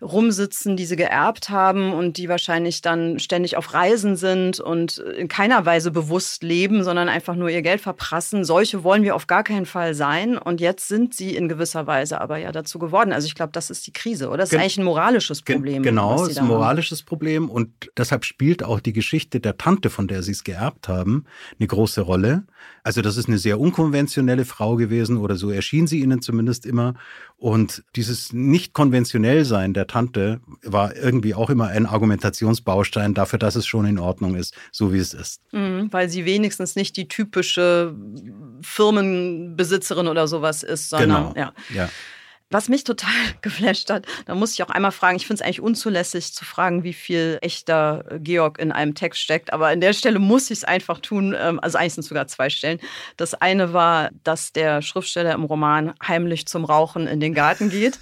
rumsitzen, die sie geerbt haben und die wahrscheinlich dann ständig auf Reisen sind und in keiner Weise bewusst leben, sondern einfach nur ihr Geld verprassen. Solche wollen wir auf gar keinen Fall sein. Und jetzt sind sie in gewisser Weise aber ja dazu geworden. Also ich glaube, das ist die Krise, oder? Das ist Gen- eigentlich ein moralisches Gen- Problem. Genau, was es ist ein haben. moralisches Problem und deshalb spielt auch die Geschichte der Tante, von der sie es geerbt haben, eine große Rolle. Also das ist eine sehr unkonventionelle Frau gewesen oder so erschien sie ihnen zumindest immer. Und dieses nicht konventionell sein der Tante war irgendwie auch immer ein Argumentationsbaustein dafür, dass es schon in Ordnung ist, so wie es ist. Mhm, weil sie wenigstens nicht die typische Firmenbesitzerin oder sowas ist, sondern Genau. ja. Ja. Was mich total geflasht hat, da muss ich auch einmal fragen, ich finde es eigentlich unzulässig zu fragen, wie viel echter Georg in einem Text steckt, aber an der Stelle muss ich es einfach tun, ähm, also eigentlich sind es sogar zwei Stellen. Das eine war, dass der Schriftsteller im Roman heimlich zum Rauchen in den Garten geht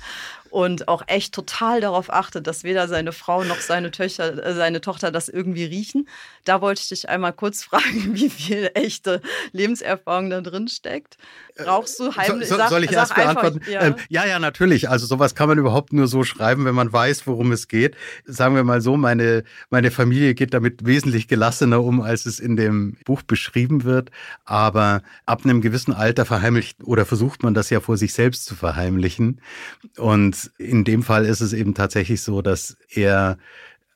und auch echt total darauf achtet, dass weder seine Frau noch seine Töchter, äh, seine Tochter das irgendwie riechen. Da wollte ich dich einmal kurz fragen, wie viel echte Lebenserfahrung da drin steckt. Rauchst du heimlich? So, so, soll ich sag erst einfach, beantworten? ja. Ähm, ja, ja, natürlich. Also sowas kann man überhaupt nur so schreiben, wenn man weiß, worum es geht. Sagen wir mal so, meine, meine Familie geht damit wesentlich gelassener um, als es in dem Buch beschrieben wird. Aber ab einem gewissen Alter verheimlicht oder versucht man das ja vor sich selbst zu verheimlichen. Und in dem Fall ist es eben tatsächlich so, dass er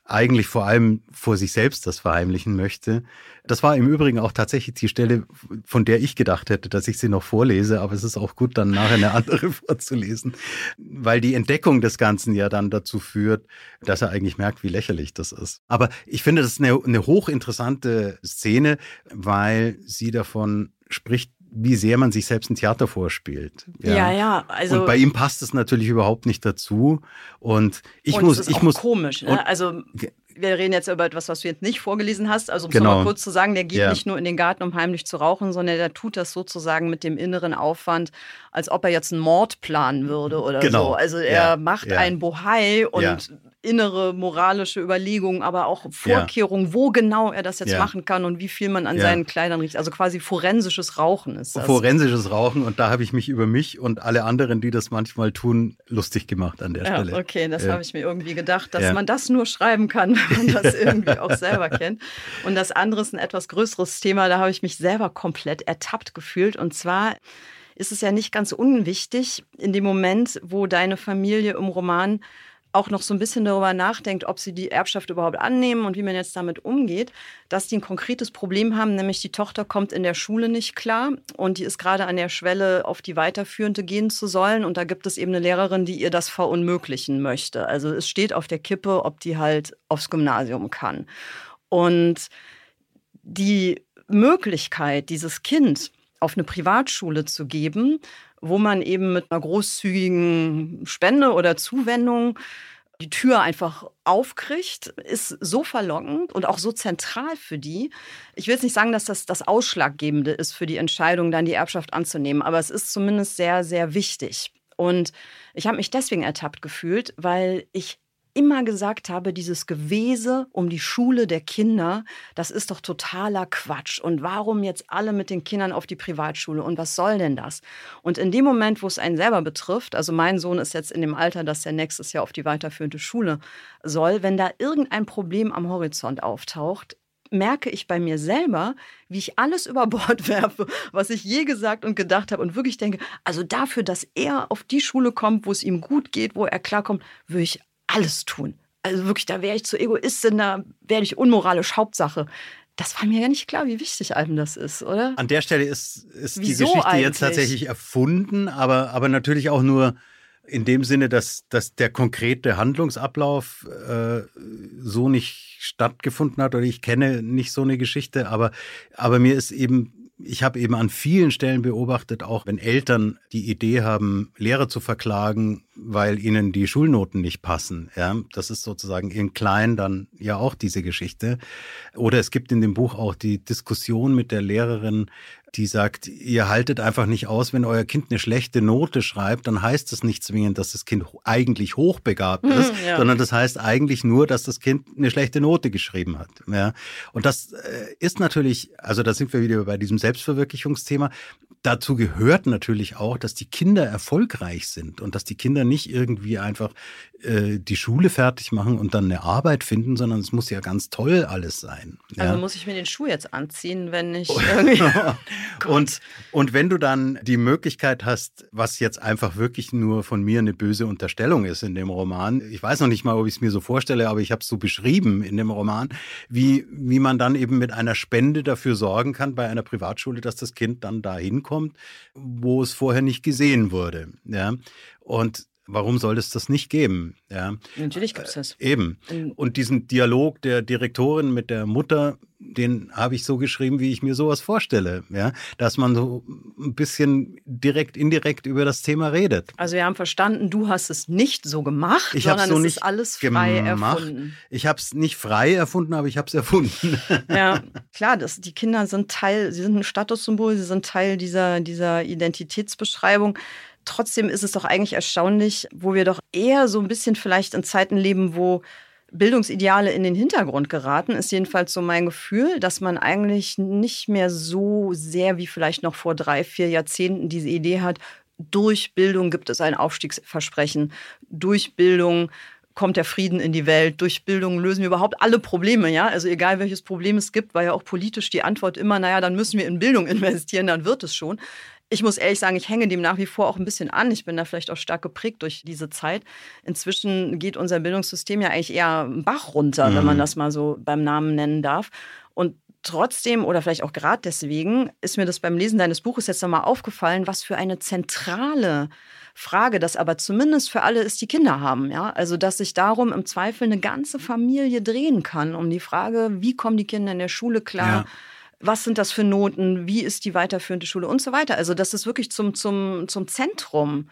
eigentlich vor allem vor sich selbst das verheimlichen möchte. Das war im Übrigen auch tatsächlich die Stelle, von der ich gedacht hätte, dass ich sie noch vorlese, aber es ist auch gut, dann nachher eine andere vorzulesen, weil die Entdeckung des Ganzen ja dann dazu führt, dass er eigentlich merkt, wie lächerlich das ist. Aber ich finde, das ist eine, eine hochinteressante Szene, weil sie davon spricht, wie sehr man sich selbst ein Theater vorspielt. Ja, ja, also- und bei ihm passt es natürlich überhaupt nicht dazu. Und ich und muss, es ist ich muss komisch. Ne? Also wir reden jetzt über etwas, was du jetzt nicht vorgelesen hast. Also um Genau. es noch mal kurz zu sagen, der geht Ja. nicht nur in den Garten, um heimlich zu rauchen, sondern der tut das sozusagen mit dem inneren Aufwand, als ob er jetzt einen Mord planen würde oder Genau. so. Also er Ja. macht Ja. ein Bohai und Ja. Innere moralische Überlegungen, aber auch Vorkehrungen, wo genau er das jetzt Ja. machen kann und wie viel man an Ja. seinen Kleidern riecht. Also quasi forensisches Rauchen ist das. Forensisches Rauchen und da habe ich mich über mich und alle anderen, die das manchmal tun, lustig gemacht an der Ja, Stelle. okay, das Ja. habe ich mir irgendwie gedacht, dass Ja. man das nur schreiben kann, wenn man das irgendwie auch selber kennt. Und das andere ist ein etwas größeres Thema, da habe ich mich selber komplett ertappt gefühlt. Und zwar ist es ja nicht ganz unwichtig, in dem Moment, wo deine Familie im Roman auch noch so ein bisschen darüber nachdenkt, ob sie die Erbschaft überhaupt annehmen und wie man jetzt damit umgeht, dass die ein konkretes Problem haben, nämlich die Tochter kommt in der Schule nicht klar und die ist gerade an der Schwelle, auf die weiterführende gehen zu sollen. Und da gibt es eben eine Lehrerin, die ihr das verunmöglichen möchte. Also es steht auf der Kippe, ob die halt aufs Gymnasium kann. Und die Möglichkeit, dieses Kind auf eine Privatschule zu geben, wo man eben mit einer großzügigen Spende oder Zuwendung die Tür einfach aufkriegt, ist so verlockend und auch so zentral für die. Ich will jetzt nicht sagen, dass das das Ausschlaggebende ist für die Entscheidung, dann die Erbschaft anzunehmen, aber es ist zumindest sehr, sehr wichtig. Und ich habe mich deswegen ertappt gefühlt, weil ich immer gesagt habe, dieses Gewese um die Schule der Kinder, das ist doch totaler Quatsch. Und warum jetzt alle mit den Kindern auf die Privatschule? Und was soll denn das? Und in dem Moment, wo es einen selber betrifft, also mein Sohn ist jetzt in dem Alter, dass er nächstes Jahr auf die weiterführende Schule soll, wenn da irgendein Problem am Horizont auftaucht, merke ich bei mir selber, wie ich alles über Bord werfe, was ich je gesagt und gedacht habe und wirklich denke, also dafür, dass er auf die Schule kommt, wo es ihm gut geht, wo er klarkommt, würde ich alles tun. Also wirklich, da wäre ich zu Egoistin, da wäre ich unmoralisch Hauptsache. Das war mir ja nicht klar, wie wichtig einem das ist, oder? An der Stelle ist, ist die Geschichte eigentlich? jetzt tatsächlich erfunden, aber, aber natürlich auch nur in dem Sinne, dass, dass der konkrete Handlungsablauf äh, so nicht stattgefunden hat oder ich kenne nicht so eine Geschichte, aber, aber mir ist eben ich habe eben an vielen Stellen beobachtet, auch wenn Eltern die Idee haben, Lehrer zu verklagen, weil ihnen die Schulnoten nicht passen. Ja, das ist sozusagen in klein dann ja auch diese Geschichte. Oder es gibt in dem Buch auch die Diskussion mit der Lehrerin, die sagt, ihr haltet einfach nicht aus, wenn euer Kind eine schlechte Note schreibt, dann heißt das nicht zwingend, dass das Kind eigentlich hochbegabt ist, ja. sondern das heißt eigentlich nur, dass das Kind eine schlechte Note geschrieben hat. Ja. Und das äh, ist natürlich, also da sind wir wieder bei diesem Selbstverwirklichungsthema. Dazu gehört natürlich auch, dass die Kinder erfolgreich sind und dass die Kinder nicht irgendwie einfach äh, die Schule fertig machen und dann eine Arbeit finden, sondern es muss ja ganz toll alles sein. Ja. Also muss ich mir den Schuh jetzt anziehen, wenn ich irgendwie. und, und wenn du dann die Möglichkeit hast, was jetzt einfach wirklich nur von mir eine böse Unterstellung ist in dem Roman, ich weiß noch nicht mal, ob ich es mir so vorstelle, aber ich habe es so beschrieben in dem Roman, wie, wie man dann eben mit einer Spende dafür sorgen kann bei einer Privatschule, dass das Kind dann dahin kommt, wo es vorher nicht gesehen wurde. Ja? Und warum soll es das nicht geben? Ja? Natürlich gibt es das. Eben. In- Und diesen Dialog der Direktorin mit der Mutter, den habe ich so geschrieben, wie ich mir sowas vorstelle. Ja? Dass man so ein bisschen direkt, indirekt über das Thema redet. Also wir haben verstanden, du hast es nicht so gemacht, Ich habe sondern so es nicht ist alles frei gemacht. erfunden. Ich habe es nicht frei erfunden, aber ich habe es erfunden. Ja, klar, das, die Kinder sind Teil, sie sind ein Statussymbol, sie sind Teil dieser, dieser Identitätsbeschreibung. Trotzdem ist es doch eigentlich erstaunlich, wo wir doch eher so ein bisschen vielleicht in Zeiten leben, wo Bildungsideale in den Hintergrund geraten, ist jedenfalls so mein Gefühl, dass man eigentlich nicht mehr so sehr wie vielleicht noch vor drei, vier Jahrzehnten diese Idee hat, durch Bildung gibt es ein Aufstiegsversprechen, durch Bildung kommt der Frieden in die Welt, durch Bildung lösen wir überhaupt alle Probleme, ja? Also egal welches Problem es gibt, war ja auch politisch die Antwort immer, naja, dann müssen wir in Bildung investieren, dann wird es schon. Ich muss ehrlich sagen, ich hänge dem nach wie vor auch ein bisschen an. Ich bin da vielleicht auch stark geprägt durch diese Zeit. Inzwischen geht unser Bildungssystem ja eigentlich eher einen Bach runter, wenn man das mal so beim Namen nennen darf. Und trotzdem oder vielleicht auch gerade deswegen ist mir das beim Lesen deines Buches jetzt nochmal aufgefallen, was für eine zentrale Frage das aber zumindest für alle ist, die Kinder haben. Ja? Also, dass sich darum im Zweifel eine ganze Familie drehen kann, um die Frage, wie kommen die Kinder in der Schule klar? Ja. Was sind das für Noten? Wie ist die weiterführende Schule und so weiter? Also, dass es wirklich zum, zum, zum Zentrum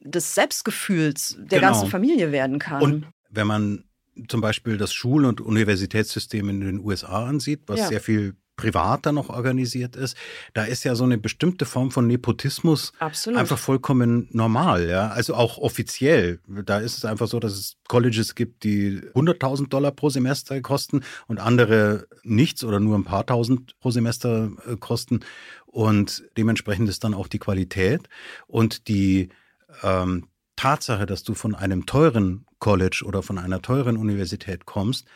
des Selbstgefühls der Genau. ganzen Familie werden kann. Und wenn man zum Beispiel das Schul- und Universitätssystem in den USA ansieht, was ja. sehr viel privater noch organisiert ist, da ist ja so eine bestimmte Form von Nepotismus Absolut. einfach vollkommen normal, ja. Also auch offiziell. Da ist es einfach so, dass es Colleges gibt, die 100.000 Dollar pro Semester kosten und andere nichts oder nur ein paar tausend pro Semester äh, kosten. Und dementsprechend ist dann auch die Qualität und die ähm, Tatsache, dass du von einem teuren College oder von einer teuren Universität kommst,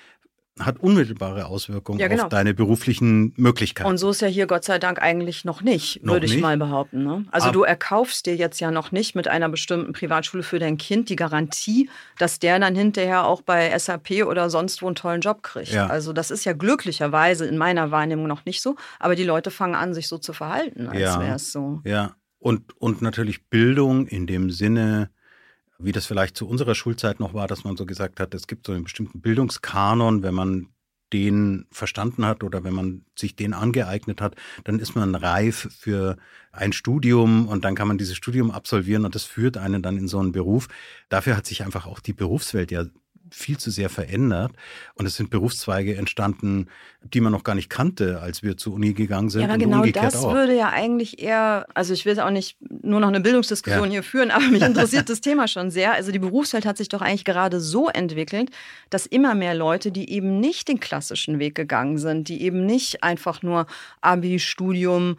hat unmittelbare Auswirkungen ja, genau. auf deine beruflichen Möglichkeiten. Und so ist ja hier Gott sei Dank eigentlich noch nicht, noch würde ich nicht? mal behaupten. Ne? Also Aber du erkaufst dir jetzt ja noch nicht mit einer bestimmten Privatschule für dein Kind die Garantie, dass der dann hinterher auch bei SAP oder sonst wo einen tollen Job kriegt. Ja. Also das ist ja glücklicherweise in meiner Wahrnehmung noch nicht so. Aber die Leute fangen an, sich so zu verhalten, als ja. wäre es so. Ja, und, und natürlich Bildung in dem Sinne, wie das vielleicht zu unserer Schulzeit noch war, dass man so gesagt hat, es gibt so einen bestimmten Bildungskanon, wenn man den verstanden hat oder wenn man sich den angeeignet hat, dann ist man reif für ein Studium und dann kann man dieses Studium absolvieren und das führt einen dann in so einen Beruf. Dafür hat sich einfach auch die Berufswelt ja viel zu sehr verändert. Und es sind Berufszweige entstanden, die man noch gar nicht kannte, als wir zur Uni gegangen sind. Ja, aber genau das auch. würde ja eigentlich eher, also ich will auch nicht nur noch eine Bildungsdiskussion ja. hier führen, aber mich interessiert das Thema schon sehr. Also die Berufswelt hat sich doch eigentlich gerade so entwickelt, dass immer mehr Leute, die eben nicht den klassischen Weg gegangen sind, die eben nicht einfach nur Abi, Studium,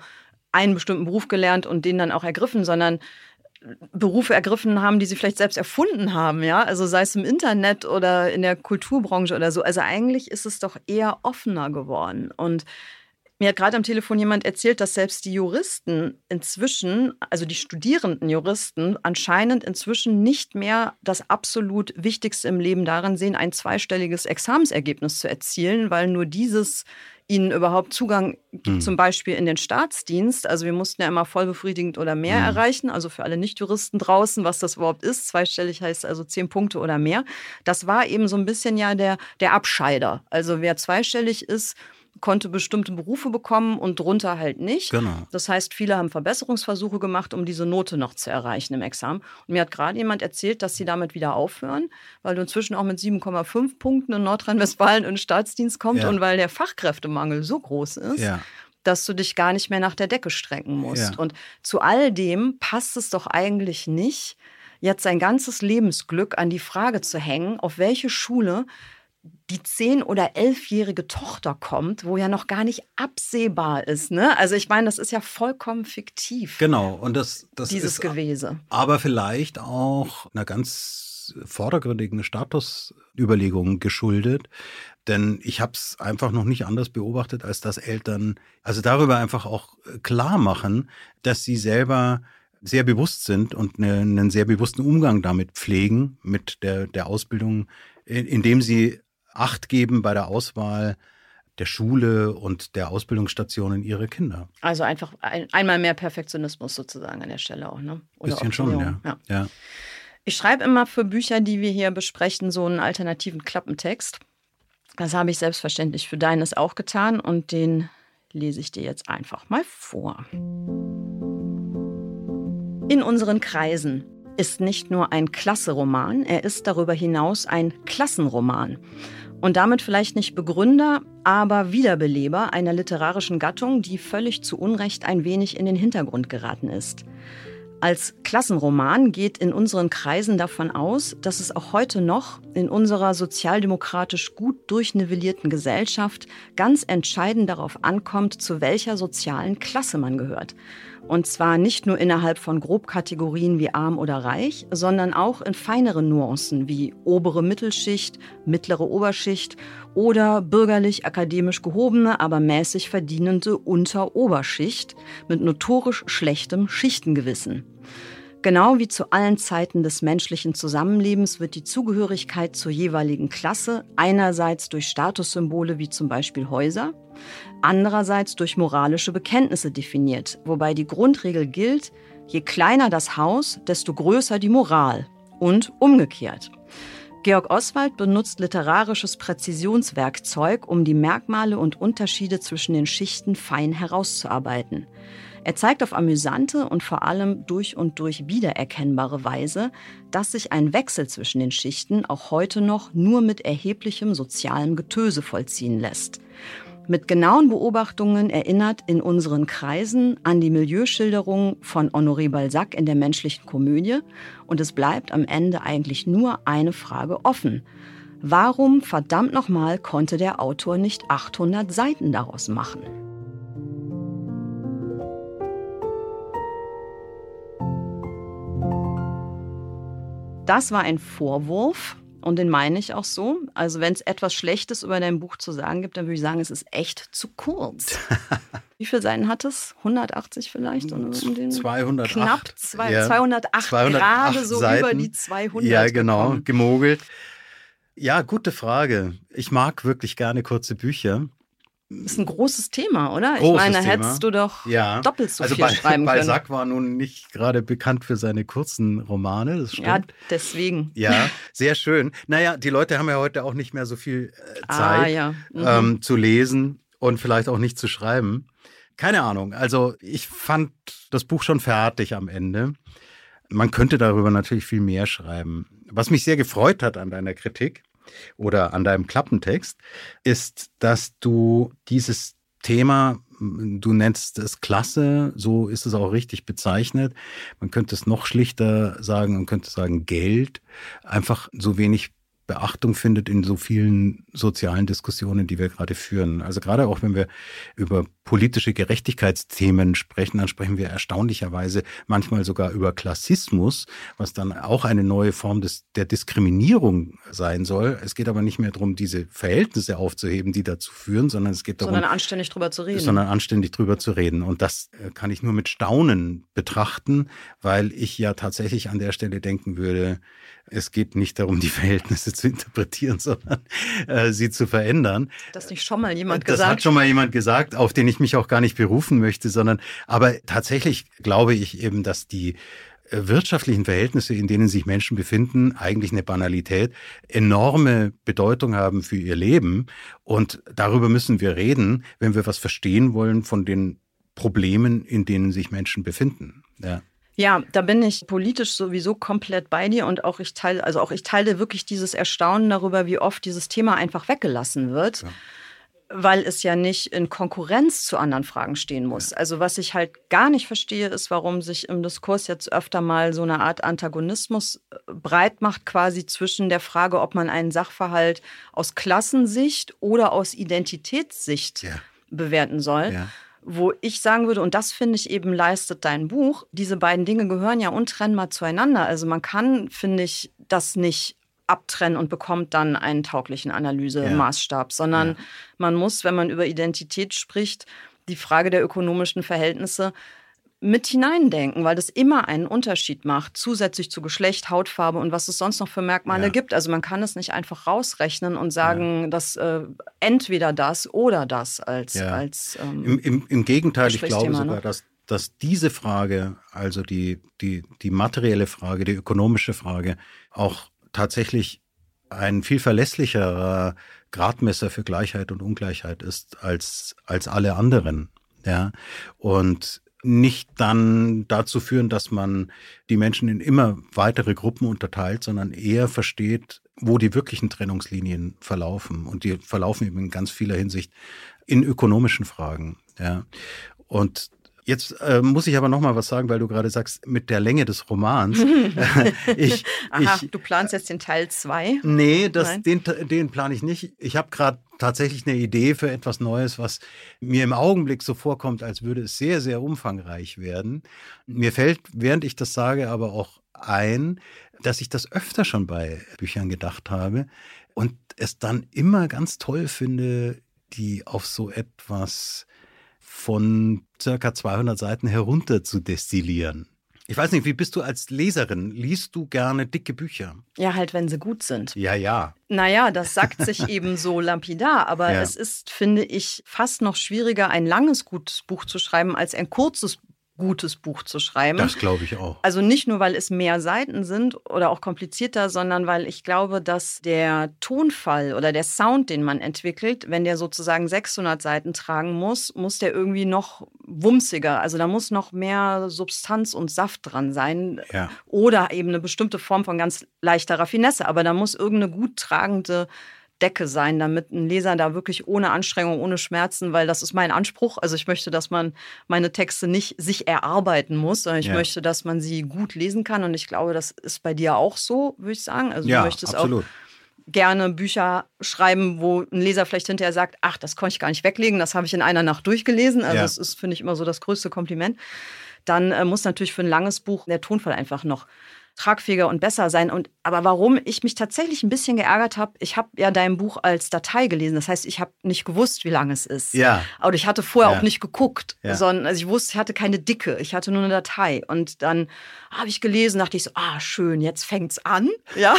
einen bestimmten Beruf gelernt und den dann auch ergriffen, sondern Berufe ergriffen haben, die sie vielleicht selbst erfunden haben, ja, also sei es im Internet oder in der Kulturbranche oder so. Also eigentlich ist es doch eher offener geworden und mir hat gerade am Telefon jemand erzählt, dass selbst die Juristen inzwischen, also die studierenden Juristen, anscheinend inzwischen nicht mehr das absolut Wichtigste im Leben darin sehen, ein zweistelliges Examensergebnis zu erzielen, weil nur dieses ihnen überhaupt Zugang gibt, mhm. zum Beispiel in den Staatsdienst. Also wir mussten ja immer voll befriedigend oder mehr mhm. erreichen. Also für alle Nichtjuristen draußen, was das überhaupt ist. Zweistellig heißt also zehn Punkte oder mehr. Das war eben so ein bisschen ja der, der Abscheider. Also wer zweistellig ist, konnte bestimmte Berufe bekommen und drunter halt nicht. Genau. Das heißt, viele haben Verbesserungsversuche gemacht, um diese Note noch zu erreichen im Examen. Und mir hat gerade jemand erzählt, dass sie damit wieder aufhören, weil du inzwischen auch mit 7,5 Punkten in Nordrhein-Westfalen in den Staatsdienst kommst ja. und weil der Fachkräftemangel so groß ist. Ja dass du dich gar nicht mehr nach der Decke strecken musst. Ja. Und zu all dem passt es doch eigentlich nicht, jetzt sein ganzes Lebensglück an die Frage zu hängen, auf welche Schule die zehn- oder elfjährige Tochter kommt, wo ja noch gar nicht absehbar ist. Ne? Also ich meine, das ist ja vollkommen fiktiv. Genau, und das, das dieses ist Gewese. Aber vielleicht auch einer ganz vordergründigen Statusüberlegung geschuldet. Denn ich habe es einfach noch nicht anders beobachtet, als dass Eltern also darüber einfach auch klar machen, dass sie selber sehr bewusst sind und eine, einen sehr bewussten Umgang damit pflegen, mit der, der Ausbildung, indem sie Acht geben bei der Auswahl der Schule und der Ausbildungsstationen ihre Kinder. Also einfach ein, einmal mehr Perfektionismus sozusagen an der Stelle auch, ne? Oder Bisschen schon, ja. ja. ja. Ich schreibe immer für Bücher, die wir hier besprechen, so einen alternativen Klappentext. Das habe ich selbstverständlich für deines auch getan und den lese ich dir jetzt einfach mal vor. In unseren Kreisen ist nicht nur ein Klasseroman, er ist darüber hinaus ein Klassenroman und damit vielleicht nicht Begründer, aber Wiederbeleber einer literarischen Gattung, die völlig zu Unrecht ein wenig in den Hintergrund geraten ist. Als Klassenroman geht in unseren Kreisen davon aus, dass es auch heute noch in unserer sozialdemokratisch gut durchnivellierten Gesellschaft ganz entscheidend darauf ankommt, zu welcher sozialen Klasse man gehört. Und zwar nicht nur innerhalb von Grobkategorien wie arm oder reich, sondern auch in feineren Nuancen wie obere Mittelschicht, mittlere Oberschicht oder bürgerlich-akademisch gehobene, aber mäßig verdienende Unteroberschicht mit notorisch schlechtem Schichtengewissen. Genau wie zu allen Zeiten des menschlichen Zusammenlebens wird die Zugehörigkeit zur jeweiligen Klasse einerseits durch Statussymbole wie zum Beispiel Häuser, andererseits durch moralische Bekenntnisse definiert, wobei die Grundregel gilt, je kleiner das Haus, desto größer die Moral und umgekehrt. Georg Oswald benutzt literarisches Präzisionswerkzeug, um die Merkmale und Unterschiede zwischen den Schichten fein herauszuarbeiten. Er zeigt auf amüsante und vor allem durch und durch wiedererkennbare Weise, dass sich ein Wechsel zwischen den Schichten auch heute noch nur mit erheblichem sozialem Getöse vollziehen lässt. Mit genauen Beobachtungen erinnert in unseren Kreisen an die Milieuschilderung von Honoré Balzac in der menschlichen Komödie und es bleibt am Ende eigentlich nur eine Frage offen. Warum verdammt nochmal konnte der Autor nicht 800 Seiten daraus machen? Das war ein Vorwurf, und den meine ich auch so. Also wenn es etwas Schlechtes über dein Buch zu sagen gibt, dann würde ich sagen, es ist echt zu kurz. Wie viele Seiten hat es? 180 vielleicht? Um 208. Knapp zwei, ja. 208, 208 gerade so Seiten. über die 200. Ja, genau, gekommen. gemogelt. Ja, gute Frage. Ich mag wirklich gerne kurze Bücher. Ist ein großes Thema, oder? Großes ich meine, Thema. hättest du doch ja. doppelt so also viel bei, schreiben können. Balzac war nun nicht gerade bekannt für seine kurzen Romane, das stimmt. Ja, deswegen. Ja, sehr schön. Naja, die Leute haben ja heute auch nicht mehr so viel äh, ah, Zeit ah, ja. mhm. ähm, zu lesen und vielleicht auch nicht zu schreiben. Keine Ahnung. Also ich fand das Buch schon fertig am Ende. Man könnte darüber natürlich viel mehr schreiben. Was mich sehr gefreut hat an deiner Kritik, oder an deinem Klappentext, ist, dass du dieses Thema, du nennst es Klasse, so ist es auch richtig bezeichnet. Man könnte es noch schlichter sagen, man könnte sagen Geld, einfach so wenig Beachtung findet in so vielen sozialen Diskussionen, die wir gerade führen. Also gerade auch wenn wir über politische Gerechtigkeitsthemen sprechen, dann sprechen wir erstaunlicherweise manchmal sogar über Klassismus, was dann auch eine neue Form des, der Diskriminierung sein soll. Es geht aber nicht mehr darum, diese Verhältnisse aufzuheben, die dazu führen, sondern es geht darum, sondern anständig drüber zu reden. Sondern anständig drüber zu reden. Und das äh, kann ich nur mit Staunen betrachten, weil ich ja tatsächlich an der Stelle denken würde, es geht nicht darum, die Verhältnisse zu interpretieren, sondern äh, sie zu verändern. Das nicht schon mal jemand das gesagt? Das hat schon mal jemand gesagt, auf den ich mich auch gar nicht berufen möchte, sondern aber tatsächlich glaube ich eben, dass die äh, wirtschaftlichen Verhältnisse, in denen sich Menschen befinden, eigentlich eine Banalität, enorme Bedeutung haben für ihr Leben. Und darüber müssen wir reden, wenn wir was verstehen wollen von den Problemen, in denen sich Menschen befinden. Ja. Ja, da bin ich politisch sowieso komplett bei dir und auch ich teile, also auch ich teile wirklich dieses Erstaunen darüber, wie oft dieses Thema einfach weggelassen wird. Ja. Weil es ja nicht in Konkurrenz zu anderen Fragen stehen muss. Also was ich halt gar nicht verstehe, ist, warum sich im Diskurs jetzt öfter mal so eine Art Antagonismus äh, breit macht, quasi zwischen der Frage, ob man einen Sachverhalt aus Klassensicht oder aus Identitätssicht ja. bewerten soll. Ja wo ich sagen würde, und das finde ich eben leistet dein Buch, diese beiden Dinge gehören ja untrennbar zueinander. Also man kann, finde ich, das nicht abtrennen und bekommt dann einen tauglichen Analysemaßstab, ja. sondern ja. man muss, wenn man über Identität spricht, die Frage der ökonomischen Verhältnisse mit hineindenken, weil das immer einen Unterschied macht, zusätzlich zu Geschlecht, Hautfarbe und was es sonst noch für Merkmale ja. gibt. Also man kann es nicht einfach rausrechnen und sagen, ja. dass äh, entweder das oder das als. Ja. als ähm, Im, im, Im Gegenteil, ich glaube sogar, ne? dass, dass diese Frage, also die, die, die materielle Frage, die ökonomische Frage, auch tatsächlich ein viel verlässlicherer Gradmesser für Gleichheit und Ungleichheit ist als, als alle anderen. Ja, und nicht dann dazu führen, dass man die Menschen in immer weitere Gruppen unterteilt, sondern eher versteht, wo die wirklichen Trennungslinien verlaufen. Und die verlaufen eben in ganz vieler Hinsicht in ökonomischen Fragen. Ja. Und Jetzt äh, muss ich aber noch mal was sagen, weil du gerade sagst, mit der Länge des Romans. ich, Aha, ich, du planst jetzt den Teil 2? Nee, das, den, den plane ich nicht. Ich habe gerade tatsächlich eine Idee für etwas Neues, was mir im Augenblick so vorkommt, als würde es sehr, sehr umfangreich werden. Mir fällt, während ich das sage, aber auch ein, dass ich das öfter schon bei Büchern gedacht habe und es dann immer ganz toll finde, die auf so etwas von circa 200 Seiten herunter zu destillieren. Ich weiß nicht, wie bist du als Leserin? Liest du gerne dicke Bücher? Ja, halt, wenn sie gut sind. Ja, ja. Naja, das sagt sich eben so lapidar, aber ja. es ist, finde ich, fast noch schwieriger, ein langes, gutes Buch zu schreiben, als ein kurzes gutes Buch zu schreiben. Das glaube ich auch. Also nicht nur, weil es mehr Seiten sind oder auch komplizierter, sondern weil ich glaube, dass der Tonfall oder der Sound, den man entwickelt, wenn der sozusagen 600 Seiten tragen muss, muss der irgendwie noch wumsiger. Also da muss noch mehr Substanz und Saft dran sein. Ja. Oder eben eine bestimmte Form von ganz leichter Raffinesse. Aber da muss irgendeine gut tragende Decke sein, damit ein Leser da wirklich ohne Anstrengung, ohne Schmerzen, weil das ist mein Anspruch. Also ich möchte, dass man meine Texte nicht sich erarbeiten muss, sondern ich Ja. möchte, dass man sie gut lesen kann. Und ich glaube, das ist bei dir auch so, würde ich sagen. Also ja, du möchtest absolut. auch gerne Bücher schreiben, wo ein Leser vielleicht hinterher sagt, ach, das konnte ich gar nicht weglegen, das habe ich in einer Nacht durchgelesen. Also Ja. das ist, finde ich, immer so das größte Kompliment. Dann äh, muss natürlich für ein langes Buch der Tonfall einfach noch tragfähiger und besser sein. Und aber warum ich mich tatsächlich ein bisschen geärgert habe, ich habe ja dein Buch als Datei gelesen. Das heißt, ich habe nicht gewusst, wie lang es ist. Ja. Aber ich hatte vorher Ja. auch nicht geguckt, Ja. sondern also ich wusste, ich hatte keine Dicke, ich hatte nur eine Datei. Und dann habe ich gelesen, dachte ich so, ah, schön, jetzt fängt's an. Ja.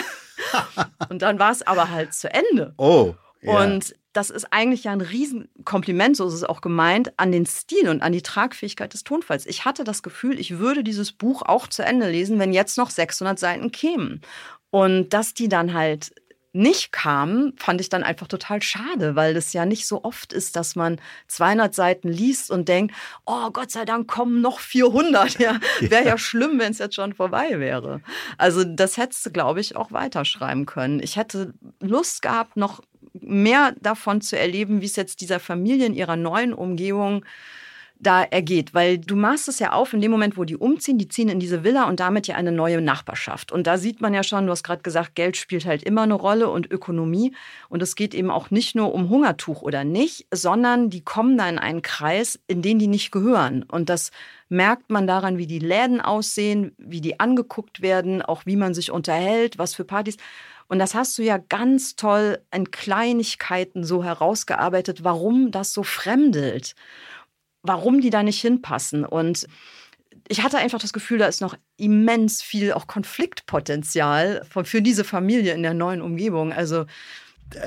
und dann war es aber halt zu Ende. Oh. Ja. Und das ist eigentlich ja ein Riesenkompliment, so ist es auch gemeint, an den Stil und an die Tragfähigkeit des Tonfalls. Ich hatte das Gefühl, ich würde dieses Buch auch zu Ende lesen, wenn jetzt noch 600 Seiten kämen. Und dass die dann halt nicht kamen, fand ich dann einfach total schade, weil das ja nicht so oft ist, dass man 200 Seiten liest und denkt, oh Gott sei Dank kommen noch 400. Ja, wäre ja schlimm, wenn es jetzt schon vorbei wäre. Also das hättest du, glaube ich, auch weiterschreiben können. Ich hätte Lust gehabt, noch mehr davon zu erleben, wie es jetzt dieser Familie in ihrer neuen Umgebung da ergeht, weil du machst es ja auf in dem Moment, wo die umziehen, die ziehen in diese Villa und damit ja eine neue Nachbarschaft. Und da sieht man ja schon, du hast gerade gesagt, Geld spielt halt immer eine Rolle und Ökonomie. Und es geht eben auch nicht nur um Hungertuch oder nicht, sondern die kommen da in einen Kreis, in den die nicht gehören. Und das merkt man daran, wie die Läden aussehen, wie die angeguckt werden, auch wie man sich unterhält, was für Partys. Und das hast du ja ganz toll in Kleinigkeiten so herausgearbeitet, warum das so fremdelt warum die da nicht hinpassen. Und ich hatte einfach das Gefühl, da ist noch immens viel auch Konfliktpotenzial für diese Familie in der neuen Umgebung. Also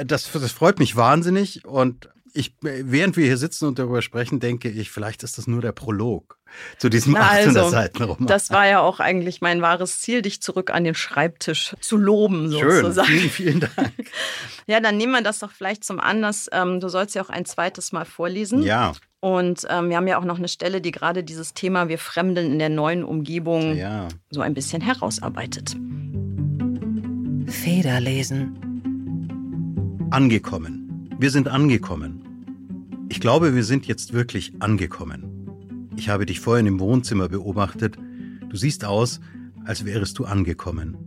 das, das freut mich wahnsinnig und ich, während wir hier sitzen und darüber sprechen, denke ich, vielleicht ist das nur der Prolog zu diesem Na, 800 also, Seiten Roman. das war ja auch eigentlich mein wahres Ziel, dich zurück an den Schreibtisch zu loben, Schön, sozusagen. vielen, vielen Dank. Ja, dann nehmen wir das doch vielleicht zum Anlass. Ähm, du sollst ja auch ein zweites Mal vorlesen. Ja, Und ähm, wir haben ja auch noch eine Stelle, die gerade dieses Thema Wir fremdeln in der neuen Umgebung ja. so ein bisschen herausarbeitet. Federlesen. Angekommen. Wir sind angekommen. Ich glaube, wir sind jetzt wirklich angekommen. Ich habe dich vorhin im Wohnzimmer beobachtet. Du siehst aus, als wärest du angekommen.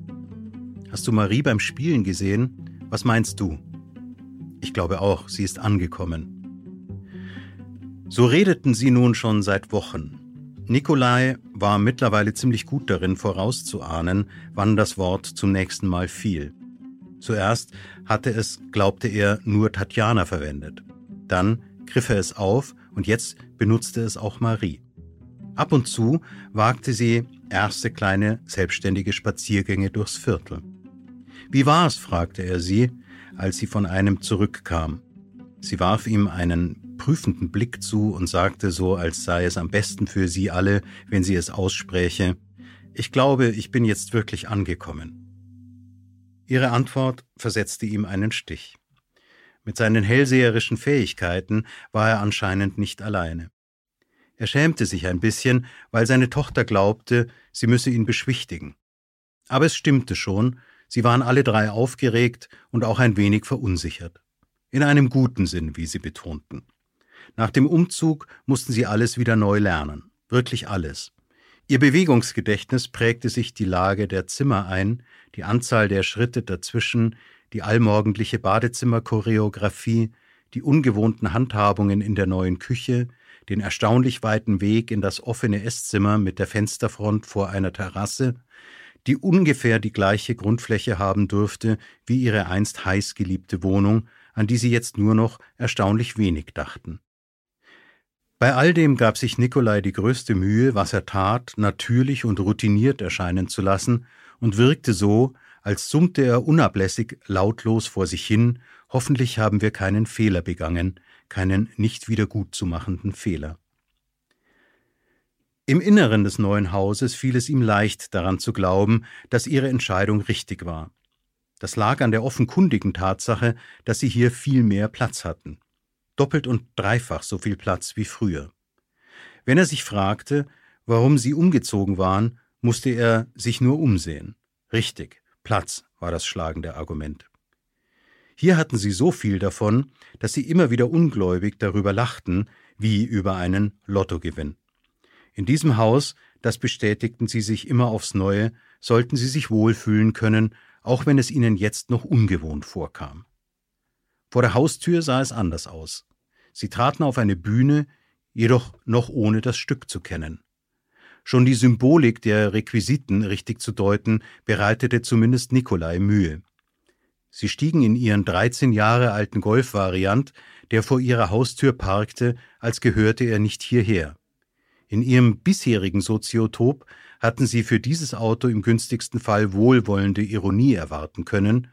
Hast du Marie beim Spielen gesehen? Was meinst du? Ich glaube auch, sie ist angekommen. So redeten sie nun schon seit Wochen. Nikolai war mittlerweile ziemlich gut darin, vorauszuahnen, wann das Wort zum nächsten Mal fiel. Zuerst hatte es, glaubte er, nur Tatjana verwendet. Dann griff er es auf und jetzt benutzte es auch Marie. Ab und zu wagte sie erste kleine selbstständige Spaziergänge durchs Viertel. Wie war's? fragte er sie, als sie von einem zurückkam. Sie warf ihm einen prüfenden Blick zu und sagte so, als sei es am besten für sie alle, wenn sie es ausspräche, ich glaube, ich bin jetzt wirklich angekommen. Ihre Antwort versetzte ihm einen Stich. Mit seinen hellseherischen Fähigkeiten war er anscheinend nicht alleine. Er schämte sich ein bisschen, weil seine Tochter glaubte, sie müsse ihn beschwichtigen. Aber es stimmte schon, sie waren alle drei aufgeregt und auch ein wenig verunsichert. In einem guten Sinn, wie sie betonten. Nach dem Umzug mussten sie alles wieder neu lernen, wirklich alles. Ihr Bewegungsgedächtnis prägte sich die Lage der Zimmer ein, die Anzahl der Schritte dazwischen, die allmorgendliche Badezimmerchoreografie, die ungewohnten Handhabungen in der neuen Küche, den erstaunlich weiten Weg in das offene Esszimmer mit der Fensterfront vor einer Terrasse, die ungefähr die gleiche Grundfläche haben dürfte wie ihre einst heiß geliebte Wohnung, an die sie jetzt nur noch erstaunlich wenig dachten. Bei all dem gab sich Nikolai die größte Mühe, was er tat, natürlich und routiniert erscheinen zu lassen und wirkte so, als summte er unablässig lautlos vor sich hin, hoffentlich haben wir keinen Fehler begangen, keinen nicht wieder gut zu machenden Fehler. Im Inneren des neuen Hauses fiel es ihm leicht, daran zu glauben, dass ihre Entscheidung richtig war. Das lag an der offenkundigen Tatsache, dass sie hier viel mehr Platz hatten. Doppelt und dreifach so viel Platz wie früher. Wenn er sich fragte, warum sie umgezogen waren, musste er sich nur umsehen. Richtig, Platz war das schlagende Argument. Hier hatten sie so viel davon, dass sie immer wieder ungläubig darüber lachten, wie über einen Lottogewinn. In diesem Haus, das bestätigten sie sich immer aufs Neue, sollten sie sich wohlfühlen können, auch wenn es ihnen jetzt noch ungewohnt vorkam. Vor der Haustür sah es anders aus. Sie traten auf eine Bühne, jedoch noch ohne das Stück zu kennen. Schon die Symbolik der Requisiten richtig zu deuten, bereitete zumindest Nikolai Mühe. Sie stiegen in ihren 13 Jahre alten Golf-Variant, der vor ihrer Haustür parkte, als gehörte er nicht hierher. In ihrem bisherigen Soziotop hatten sie für dieses Auto im günstigsten Fall wohlwollende Ironie erwarten können,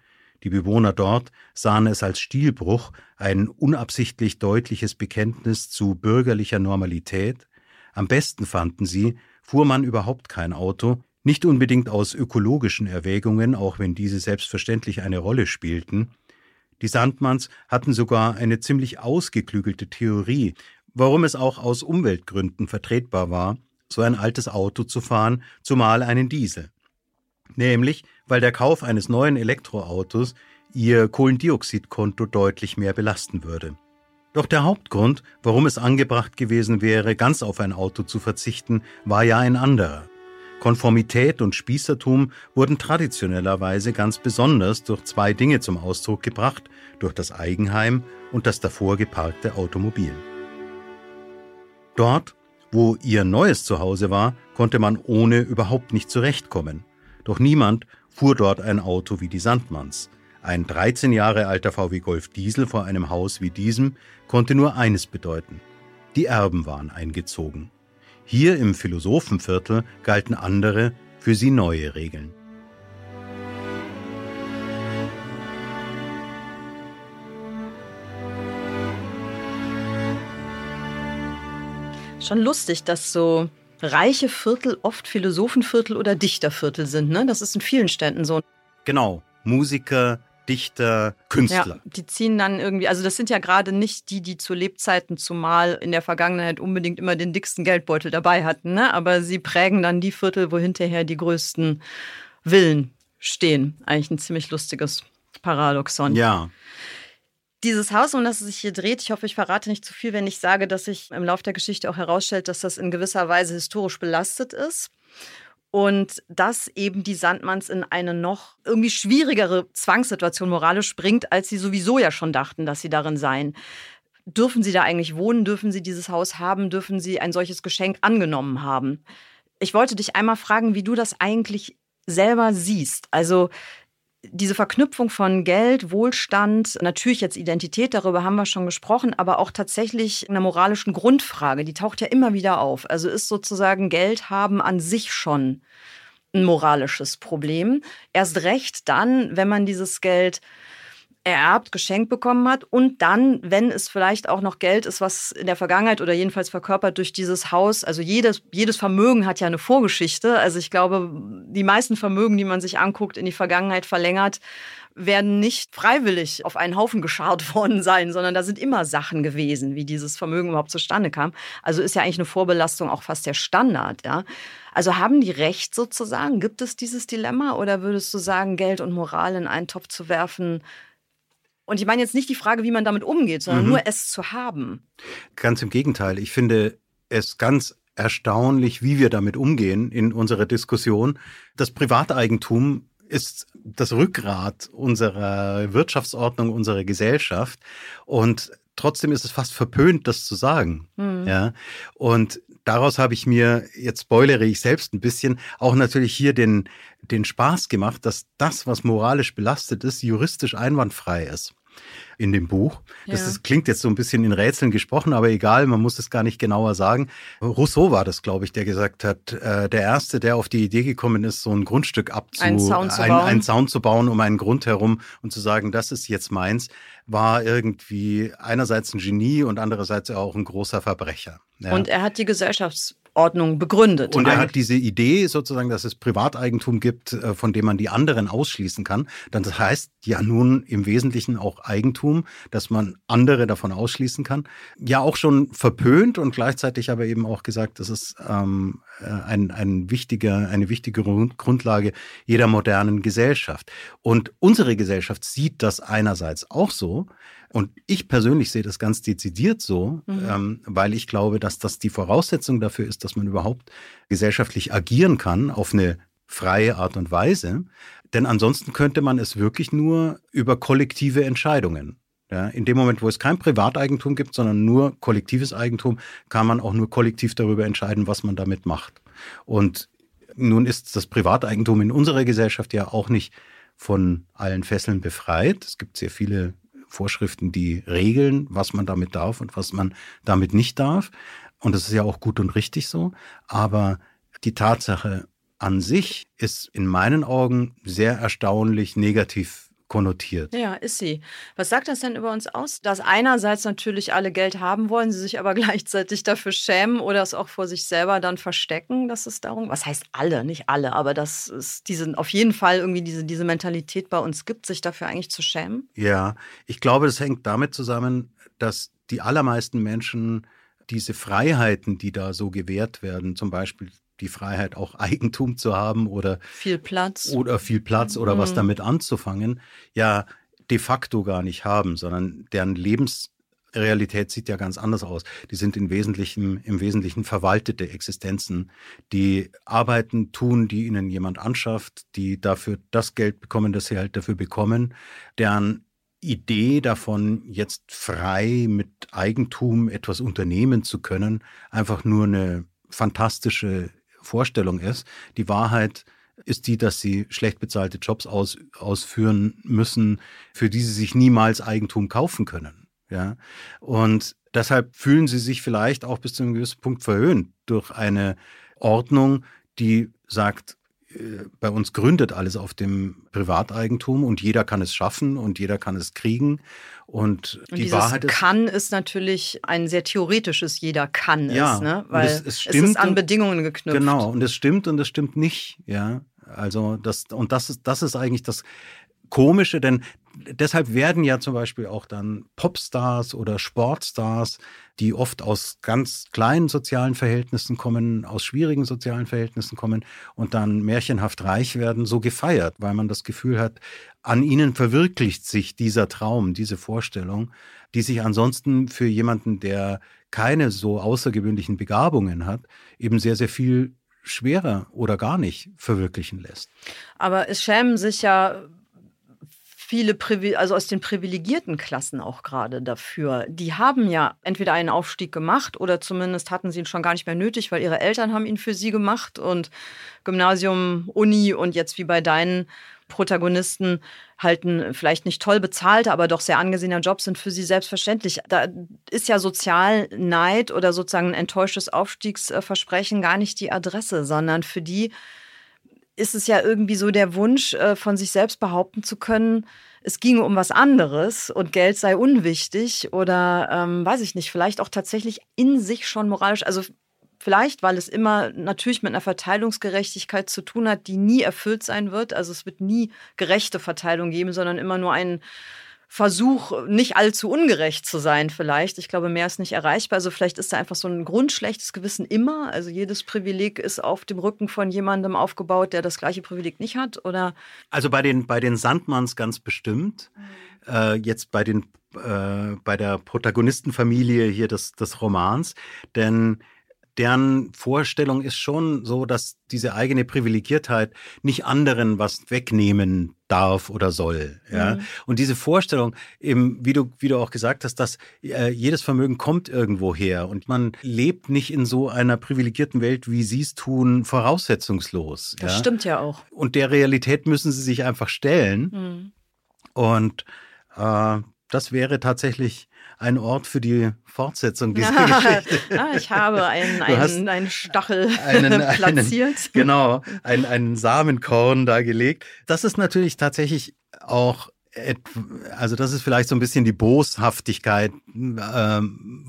die Bewohner dort sahen es als Stilbruch, ein unabsichtlich deutliches Bekenntnis zu bürgerlicher Normalität, am besten fanden sie, fuhr man überhaupt kein Auto, nicht unbedingt aus ökologischen Erwägungen, auch wenn diese selbstverständlich eine Rolle spielten. Die Sandmanns hatten sogar eine ziemlich ausgeklügelte Theorie, warum es auch aus Umweltgründen vertretbar war, so ein altes Auto zu fahren, zumal einen Diesel. Nämlich, weil der Kauf eines neuen Elektroautos ihr Kohlendioxidkonto deutlich mehr belasten würde. Doch der Hauptgrund, warum es angebracht gewesen wäre, ganz auf ein Auto zu verzichten, war ja ein anderer. Konformität und Spießertum wurden traditionellerweise ganz besonders durch zwei Dinge zum Ausdruck gebracht, durch das Eigenheim und das davor geparkte Automobil. Dort, wo ihr neues Zuhause war, konnte man ohne überhaupt nicht zurechtkommen. Doch niemand fuhr dort ein Auto wie die Sandmanns. Ein 13 Jahre alter VW Golf Diesel vor einem Haus wie diesem konnte nur eines bedeuten. Die Erben waren eingezogen. Hier im Philosophenviertel galten andere, für sie neue Regeln. Schon lustig, dass so reiche Viertel oft Philosophenviertel oder Dichterviertel sind. Ne? Das ist in vielen Städten so. Genau, Musiker, Dichter, Künstler. Ja, die ziehen dann irgendwie, also das sind ja gerade nicht die, die zu Lebzeiten zumal in der Vergangenheit unbedingt immer den dicksten Geldbeutel dabei hatten, ne? aber sie prägen dann die Viertel, wo hinterher die größten Villen stehen. Eigentlich ein ziemlich lustiges Paradoxon. Ja. Dieses Haus, um das es sich hier dreht, ich hoffe, ich verrate nicht zu viel, wenn ich sage, dass sich im Laufe der Geschichte auch herausstellt, dass das in gewisser Weise historisch belastet ist und dass eben die Sandmanns in eine noch irgendwie schwierigere Zwangssituation moralisch bringt, als sie sowieso ja schon dachten, dass sie darin seien. Dürfen sie da eigentlich wohnen? Dürfen sie dieses Haus haben? Dürfen sie ein solches Geschenk angenommen haben? Ich wollte dich einmal fragen, wie du das eigentlich selber siehst. Also diese Verknüpfung von Geld, Wohlstand, natürlich jetzt Identität, darüber haben wir schon gesprochen, aber auch tatsächlich einer moralischen Grundfrage, die taucht ja immer wieder auf. Also ist sozusagen Geld haben an sich schon ein moralisches Problem. Erst recht dann, wenn man dieses Geld ererbt, geschenkt bekommen hat und dann, wenn es vielleicht auch noch Geld ist, was in der Vergangenheit oder jedenfalls verkörpert durch dieses Haus, also jedes, jedes Vermögen hat ja eine Vorgeschichte. Also ich glaube, die meisten Vermögen, die man sich anguckt, in die Vergangenheit verlängert, werden nicht freiwillig auf einen Haufen geschart worden sein, sondern da sind immer Sachen gewesen, wie dieses Vermögen überhaupt zustande kam. Also ist ja eigentlich eine Vorbelastung auch fast der Standard, ja. Also haben die Recht sozusagen? Gibt es dieses Dilemma oder würdest du sagen, Geld und Moral in einen Topf zu werfen, und ich meine jetzt nicht die Frage, wie man damit umgeht, sondern mhm. nur es zu haben. Ganz im Gegenteil. Ich finde es ganz erstaunlich, wie wir damit umgehen in unserer Diskussion. Das Privateigentum ist das Rückgrat unserer Wirtschaftsordnung, unserer Gesellschaft. Und trotzdem ist es fast verpönt, das zu sagen. Mhm. Ja. Und daraus habe ich mir, jetzt spoilere ich selbst ein bisschen, auch natürlich hier den, den Spaß gemacht, dass das, was moralisch belastet ist, juristisch einwandfrei ist in dem Buch. Das ja. ist, klingt jetzt so ein bisschen in Rätseln gesprochen, aber egal, man muss es gar nicht genauer sagen. Rousseau war das, glaube ich, der gesagt hat, äh, der Erste, der auf die Idee gekommen ist, so ein Grundstück abzu, einen Zaun, zu ein, bauen. einen Zaun zu bauen um einen Grund herum und zu sagen, das ist jetzt meins, war irgendwie einerseits ein Genie und andererseits auch ein großer Verbrecher. Ja. Und er hat die Gesellschafts Ordnung begründet. Und er hat diese Idee sozusagen, dass es Privateigentum gibt, äh, von dem man die anderen ausschließen kann. Dann das heißt ja nun im Wesentlichen auch Eigentum, dass man andere davon ausschließen kann. Ja, auch schon verpönt und gleichzeitig aber eben auch gesagt, das ist ähm, äh, ein, ein wichtiger, eine wichtige Grundlage jeder modernen Gesellschaft. Und unsere Gesellschaft sieht das einerseits auch so, und ich persönlich sehe das ganz dezidiert so, mhm. ähm, weil ich glaube, dass das die Voraussetzung dafür ist, dass man überhaupt gesellschaftlich agieren kann auf eine freie Art und Weise. Denn ansonsten könnte man es wirklich nur über kollektive Entscheidungen. Ja, in dem Moment, wo es kein Privateigentum gibt, sondern nur kollektives Eigentum, kann man auch nur kollektiv darüber entscheiden, was man damit macht. Und nun ist das Privateigentum in unserer Gesellschaft ja auch nicht von allen Fesseln befreit. Es gibt sehr viele Vorschriften, die regeln, was man damit darf und was man damit nicht darf. Und das ist ja auch gut und richtig so. Aber die Tatsache an sich ist in meinen Augen sehr erstaunlich negativ konnotiert. Ja, ist sie. Was sagt das denn über uns aus? Dass einerseits natürlich alle Geld haben wollen, sie sich aber gleichzeitig dafür schämen oder es auch vor sich selber dann verstecken, dass es darum, was heißt alle, nicht alle, aber dass es diesen, auf jeden Fall irgendwie diese, diese Mentalität bei uns gibt, sich dafür eigentlich zu schämen? Ja, ich glaube, das hängt damit zusammen, dass die allermeisten Menschen diese Freiheiten, die da so gewährt werden, zum Beispiel die Freiheit, auch Eigentum zu haben oder viel Platz oder viel Platz oder mhm. was damit anzufangen, ja de facto gar nicht haben, sondern deren Lebensrealität sieht ja ganz anders aus. Die sind im Wesentlichen, im Wesentlichen verwaltete Existenzen, die Arbeiten tun, die ihnen jemand anschafft, die dafür das Geld bekommen, das sie halt dafür bekommen, deren Idee davon, jetzt frei mit Eigentum etwas unternehmen zu können, einfach nur eine fantastische Vorstellung ist. Die Wahrheit ist die, dass sie schlecht bezahlte Jobs aus, ausführen müssen, für die sie sich niemals Eigentum kaufen können. Ja? Und deshalb fühlen sie sich vielleicht auch bis zu einem gewissen Punkt verhöhnt durch eine Ordnung, die sagt, bei uns gründet alles auf dem Privateigentum und jeder kann es schaffen und jeder kann es kriegen. Und, und die Wahrheit ist. Kann ist natürlich ein sehr theoretisches Jeder kann ja, es, ne? Weil es, es, es, ist an und, Bedingungen geknüpft. Genau, und es stimmt und es stimmt nicht, ja. Also das, und das ist, das ist eigentlich das Komische, denn deshalb werden ja zum Beispiel auch dann Popstars oder Sportstars, die oft aus ganz kleinen sozialen Verhältnissen kommen, aus schwierigen sozialen Verhältnissen kommen und dann märchenhaft reich werden, so gefeiert, weil man das Gefühl hat, an ihnen verwirklicht sich dieser Traum, diese Vorstellung, die sich ansonsten für jemanden, der keine so außergewöhnlichen Begabungen hat, eben sehr, sehr viel schwerer oder gar nicht verwirklichen lässt. Aber es schämen sich ja viele, also aus den privilegierten Klassen auch gerade dafür. Die haben ja entweder einen Aufstieg gemacht oder zumindest hatten sie ihn schon gar nicht mehr nötig, weil ihre Eltern haben ihn für sie gemacht und Gymnasium, Uni und jetzt wie bei deinen Protagonisten halten vielleicht nicht toll bezahlte, aber doch sehr angesehener Job sind für sie selbstverständlich. Da ist ja Sozialneid oder sozusagen ein enttäuschtes Aufstiegsversprechen gar nicht die Adresse, sondern für die ist es ja irgendwie so der Wunsch, äh, von sich selbst behaupten zu können, es ginge um was anderes und Geld sei unwichtig oder ähm, weiß ich nicht, vielleicht auch tatsächlich in sich schon moralisch, also vielleicht, weil es immer natürlich mit einer Verteilungsgerechtigkeit zu tun hat, die nie erfüllt sein wird. Also es wird nie gerechte Verteilung geben, sondern immer nur einen Versuch, nicht allzu ungerecht zu sein, vielleicht. Ich glaube, mehr ist nicht erreichbar. Also vielleicht ist da einfach so ein grundschlechtes Gewissen immer. Also jedes Privileg ist auf dem Rücken von jemandem aufgebaut, der das gleiche Privileg nicht hat, oder? Also bei den, bei den Sandmanns ganz bestimmt. Mhm. Äh, jetzt bei den äh, bei der Protagonistenfamilie hier des, des Romans. Denn deren Vorstellung ist schon so, dass diese eigene Privilegiertheit nicht anderen was wegnehmen darf oder soll. Ja? Mhm. Und diese Vorstellung, eben, wie du, wie du auch gesagt hast, dass äh, jedes Vermögen kommt irgendwo her und man lebt nicht in so einer privilegierten Welt, wie sie es tun, voraussetzungslos. Das ja? stimmt ja auch. Und der Realität müssen sie sich einfach stellen. Mhm. Und äh, das wäre tatsächlich ein Ort für die Fortsetzung dieser Geschichte. Ja, ich habe einen, einen, einen Stachel einen, platziert. Einen, genau, ein, einen Samenkorn da gelegt. Das ist natürlich tatsächlich auch also das ist vielleicht so ein bisschen die Boshaftigkeit äh,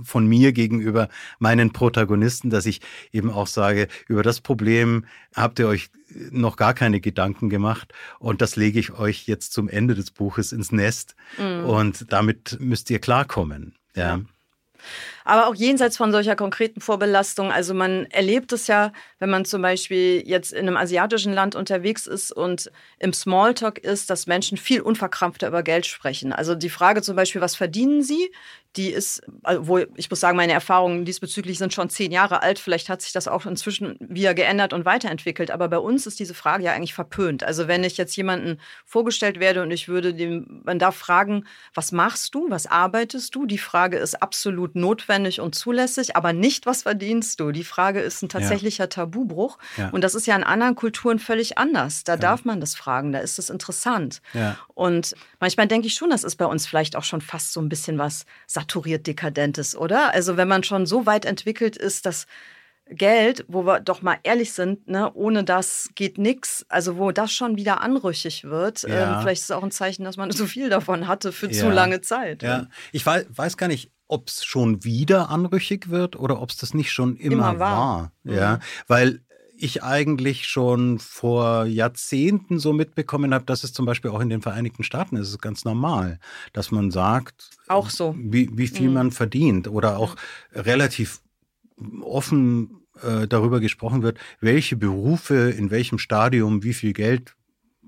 von mir gegenüber meinen Protagonisten, dass ich eben auch sage, über das Problem habt ihr euch noch gar keine Gedanken gemacht und das lege ich euch jetzt zum Ende des Buches ins Nest mhm. und damit müsst ihr klarkommen. ja. Aber auch jenseits von solcher konkreten Vorbelastung. Also man erlebt es ja, wenn man zum Beispiel jetzt in einem asiatischen Land unterwegs ist und im Smalltalk ist, dass Menschen viel unverkrampfter über Geld sprechen. Also die Frage zum Beispiel, was verdienen sie? Die ist, also wo ich muss sagen, meine Erfahrungen diesbezüglich sind schon zehn Jahre alt. Vielleicht hat sich das auch inzwischen wieder geändert und weiterentwickelt. Aber bei uns ist diese Frage ja eigentlich verpönt. Also wenn ich jetzt jemanden vorgestellt werde und ich würde dem, man darf fragen, was machst du? Was arbeitest du? Die Frage ist absolut notwendig und zulässig, aber nicht, was verdienst du? Die Frage ist ein tatsächlicher ja. Tabubruch. Ja. Und das ist ja in anderen Kulturen völlig anders. Da ja. darf man das fragen, da ist es interessant. Und manchmal denke ich schon, das ist bei uns vielleicht auch schon fast so ein bisschen was saturiert Dekadentes, oder? Also wenn man schon so weit entwickelt ist, dass Geld, wo wir doch mal ehrlich sind, ne, ohne das geht nichts. Also wo das schon wieder anrüchig wird. Ja. Ähm, vielleicht ist es auch ein Zeichen, dass man so viel davon hatte für ja. zu lange Zeit. Ja, ich weiß, weiß gar nicht, ob es schon wieder anrüchig wird oder ob es das nicht schon immer, immer war. war. Ja, mhm. weil ich eigentlich schon vor Jahrzehnten so mitbekommen habe, dass es zum Beispiel auch in den Vereinigten Staaten ist, ist ganz normal, dass man sagt, auch so, wie, wie viel mhm. man verdient oder auch relativ offen äh, darüber gesprochen wird, welche Berufe in welchem Stadium wie viel Geld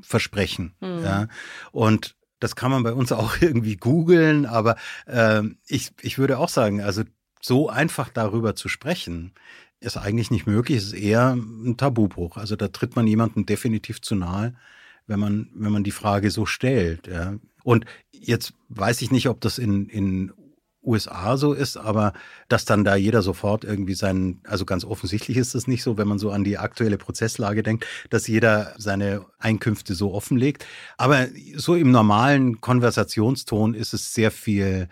versprechen. Mhm. Ja? Und das kann man bei uns auch irgendwie googeln, aber äh, ich, ich würde auch sagen, also so einfach darüber zu sprechen, ist eigentlich nicht möglich. Ist eher ein Tabubruch. Also da tritt man jemandem definitiv zu nahe, wenn man, wenn man die Frage so stellt. Ja. Und jetzt weiß ich nicht, ob das in, in USA so ist, aber dass dann da jeder sofort irgendwie seinen, also ganz offensichtlich ist das nicht so, wenn man so an die aktuelle Prozesslage denkt, dass jeder seine Einkünfte so offenlegt. Aber so im normalen Konversationston ist es sehr viel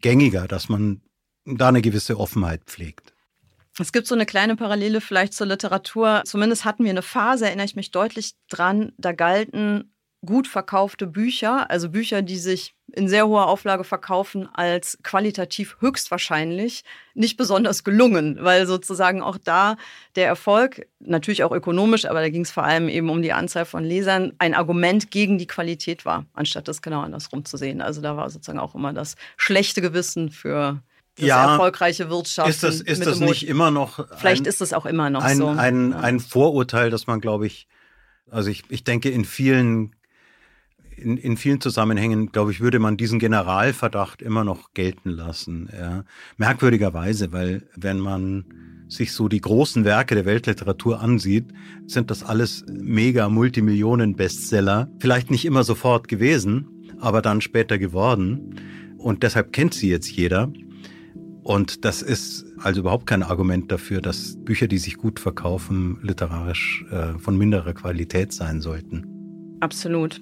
gängiger, dass man da eine gewisse Offenheit pflegt. Es gibt so eine kleine Parallele vielleicht zur Literatur. Zumindest hatten wir eine Phase, erinnere ich mich deutlich dran, da galten gut verkaufte Bücher, also Bücher, die sich in sehr hoher Auflage verkaufen, als qualitativ höchstwahrscheinlich nicht besonders gelungen, weil sozusagen auch da der Erfolg, natürlich auch ökonomisch, aber da ging es vor allem eben um die Anzahl von Lesern, ein Argument gegen die Qualität war, anstatt das genau andersrum zu sehen. Also da war sozusagen auch immer das schlechte Gewissen für ja, erfolgreiche Wirtschaften. Ist das, ist das nicht immer noch. Vielleicht ein, ist es auch immer noch ein, so. Ein, ein Vorurteil, das man, glaube ich, also ich, ich denke, in vielen in, in vielen Zusammenhängen, glaube ich, würde man diesen Generalverdacht immer noch gelten lassen. Ja. Merkwürdigerweise, weil wenn man sich so die großen Werke der Weltliteratur ansieht, sind das alles mega Multimillionen-Bestseller. Vielleicht nicht immer sofort gewesen, aber dann später geworden. Und deshalb kennt sie jetzt jeder. Und das ist also überhaupt kein Argument dafür, dass Bücher, die sich gut verkaufen, literarisch äh, von minderer Qualität sein sollten. Absolut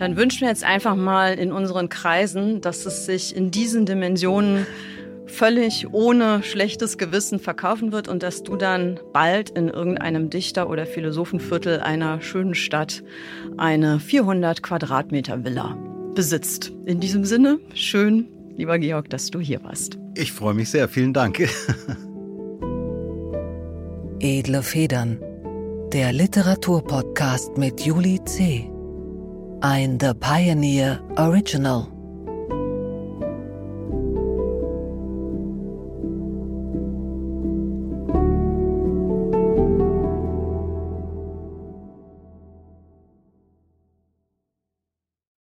dann wünschen wir jetzt einfach mal in unseren Kreisen, dass es sich in diesen Dimensionen völlig ohne schlechtes Gewissen verkaufen wird und dass du dann bald in irgendeinem Dichter- oder Philosophenviertel einer schönen Stadt eine 400 Quadratmeter Villa besitzt. In diesem Sinne, schön, lieber Georg, dass du hier warst. Ich freue mich sehr. Vielen Dank. Edle Federn. Der Literaturpodcast mit Julie C. ein The Pioneer Original.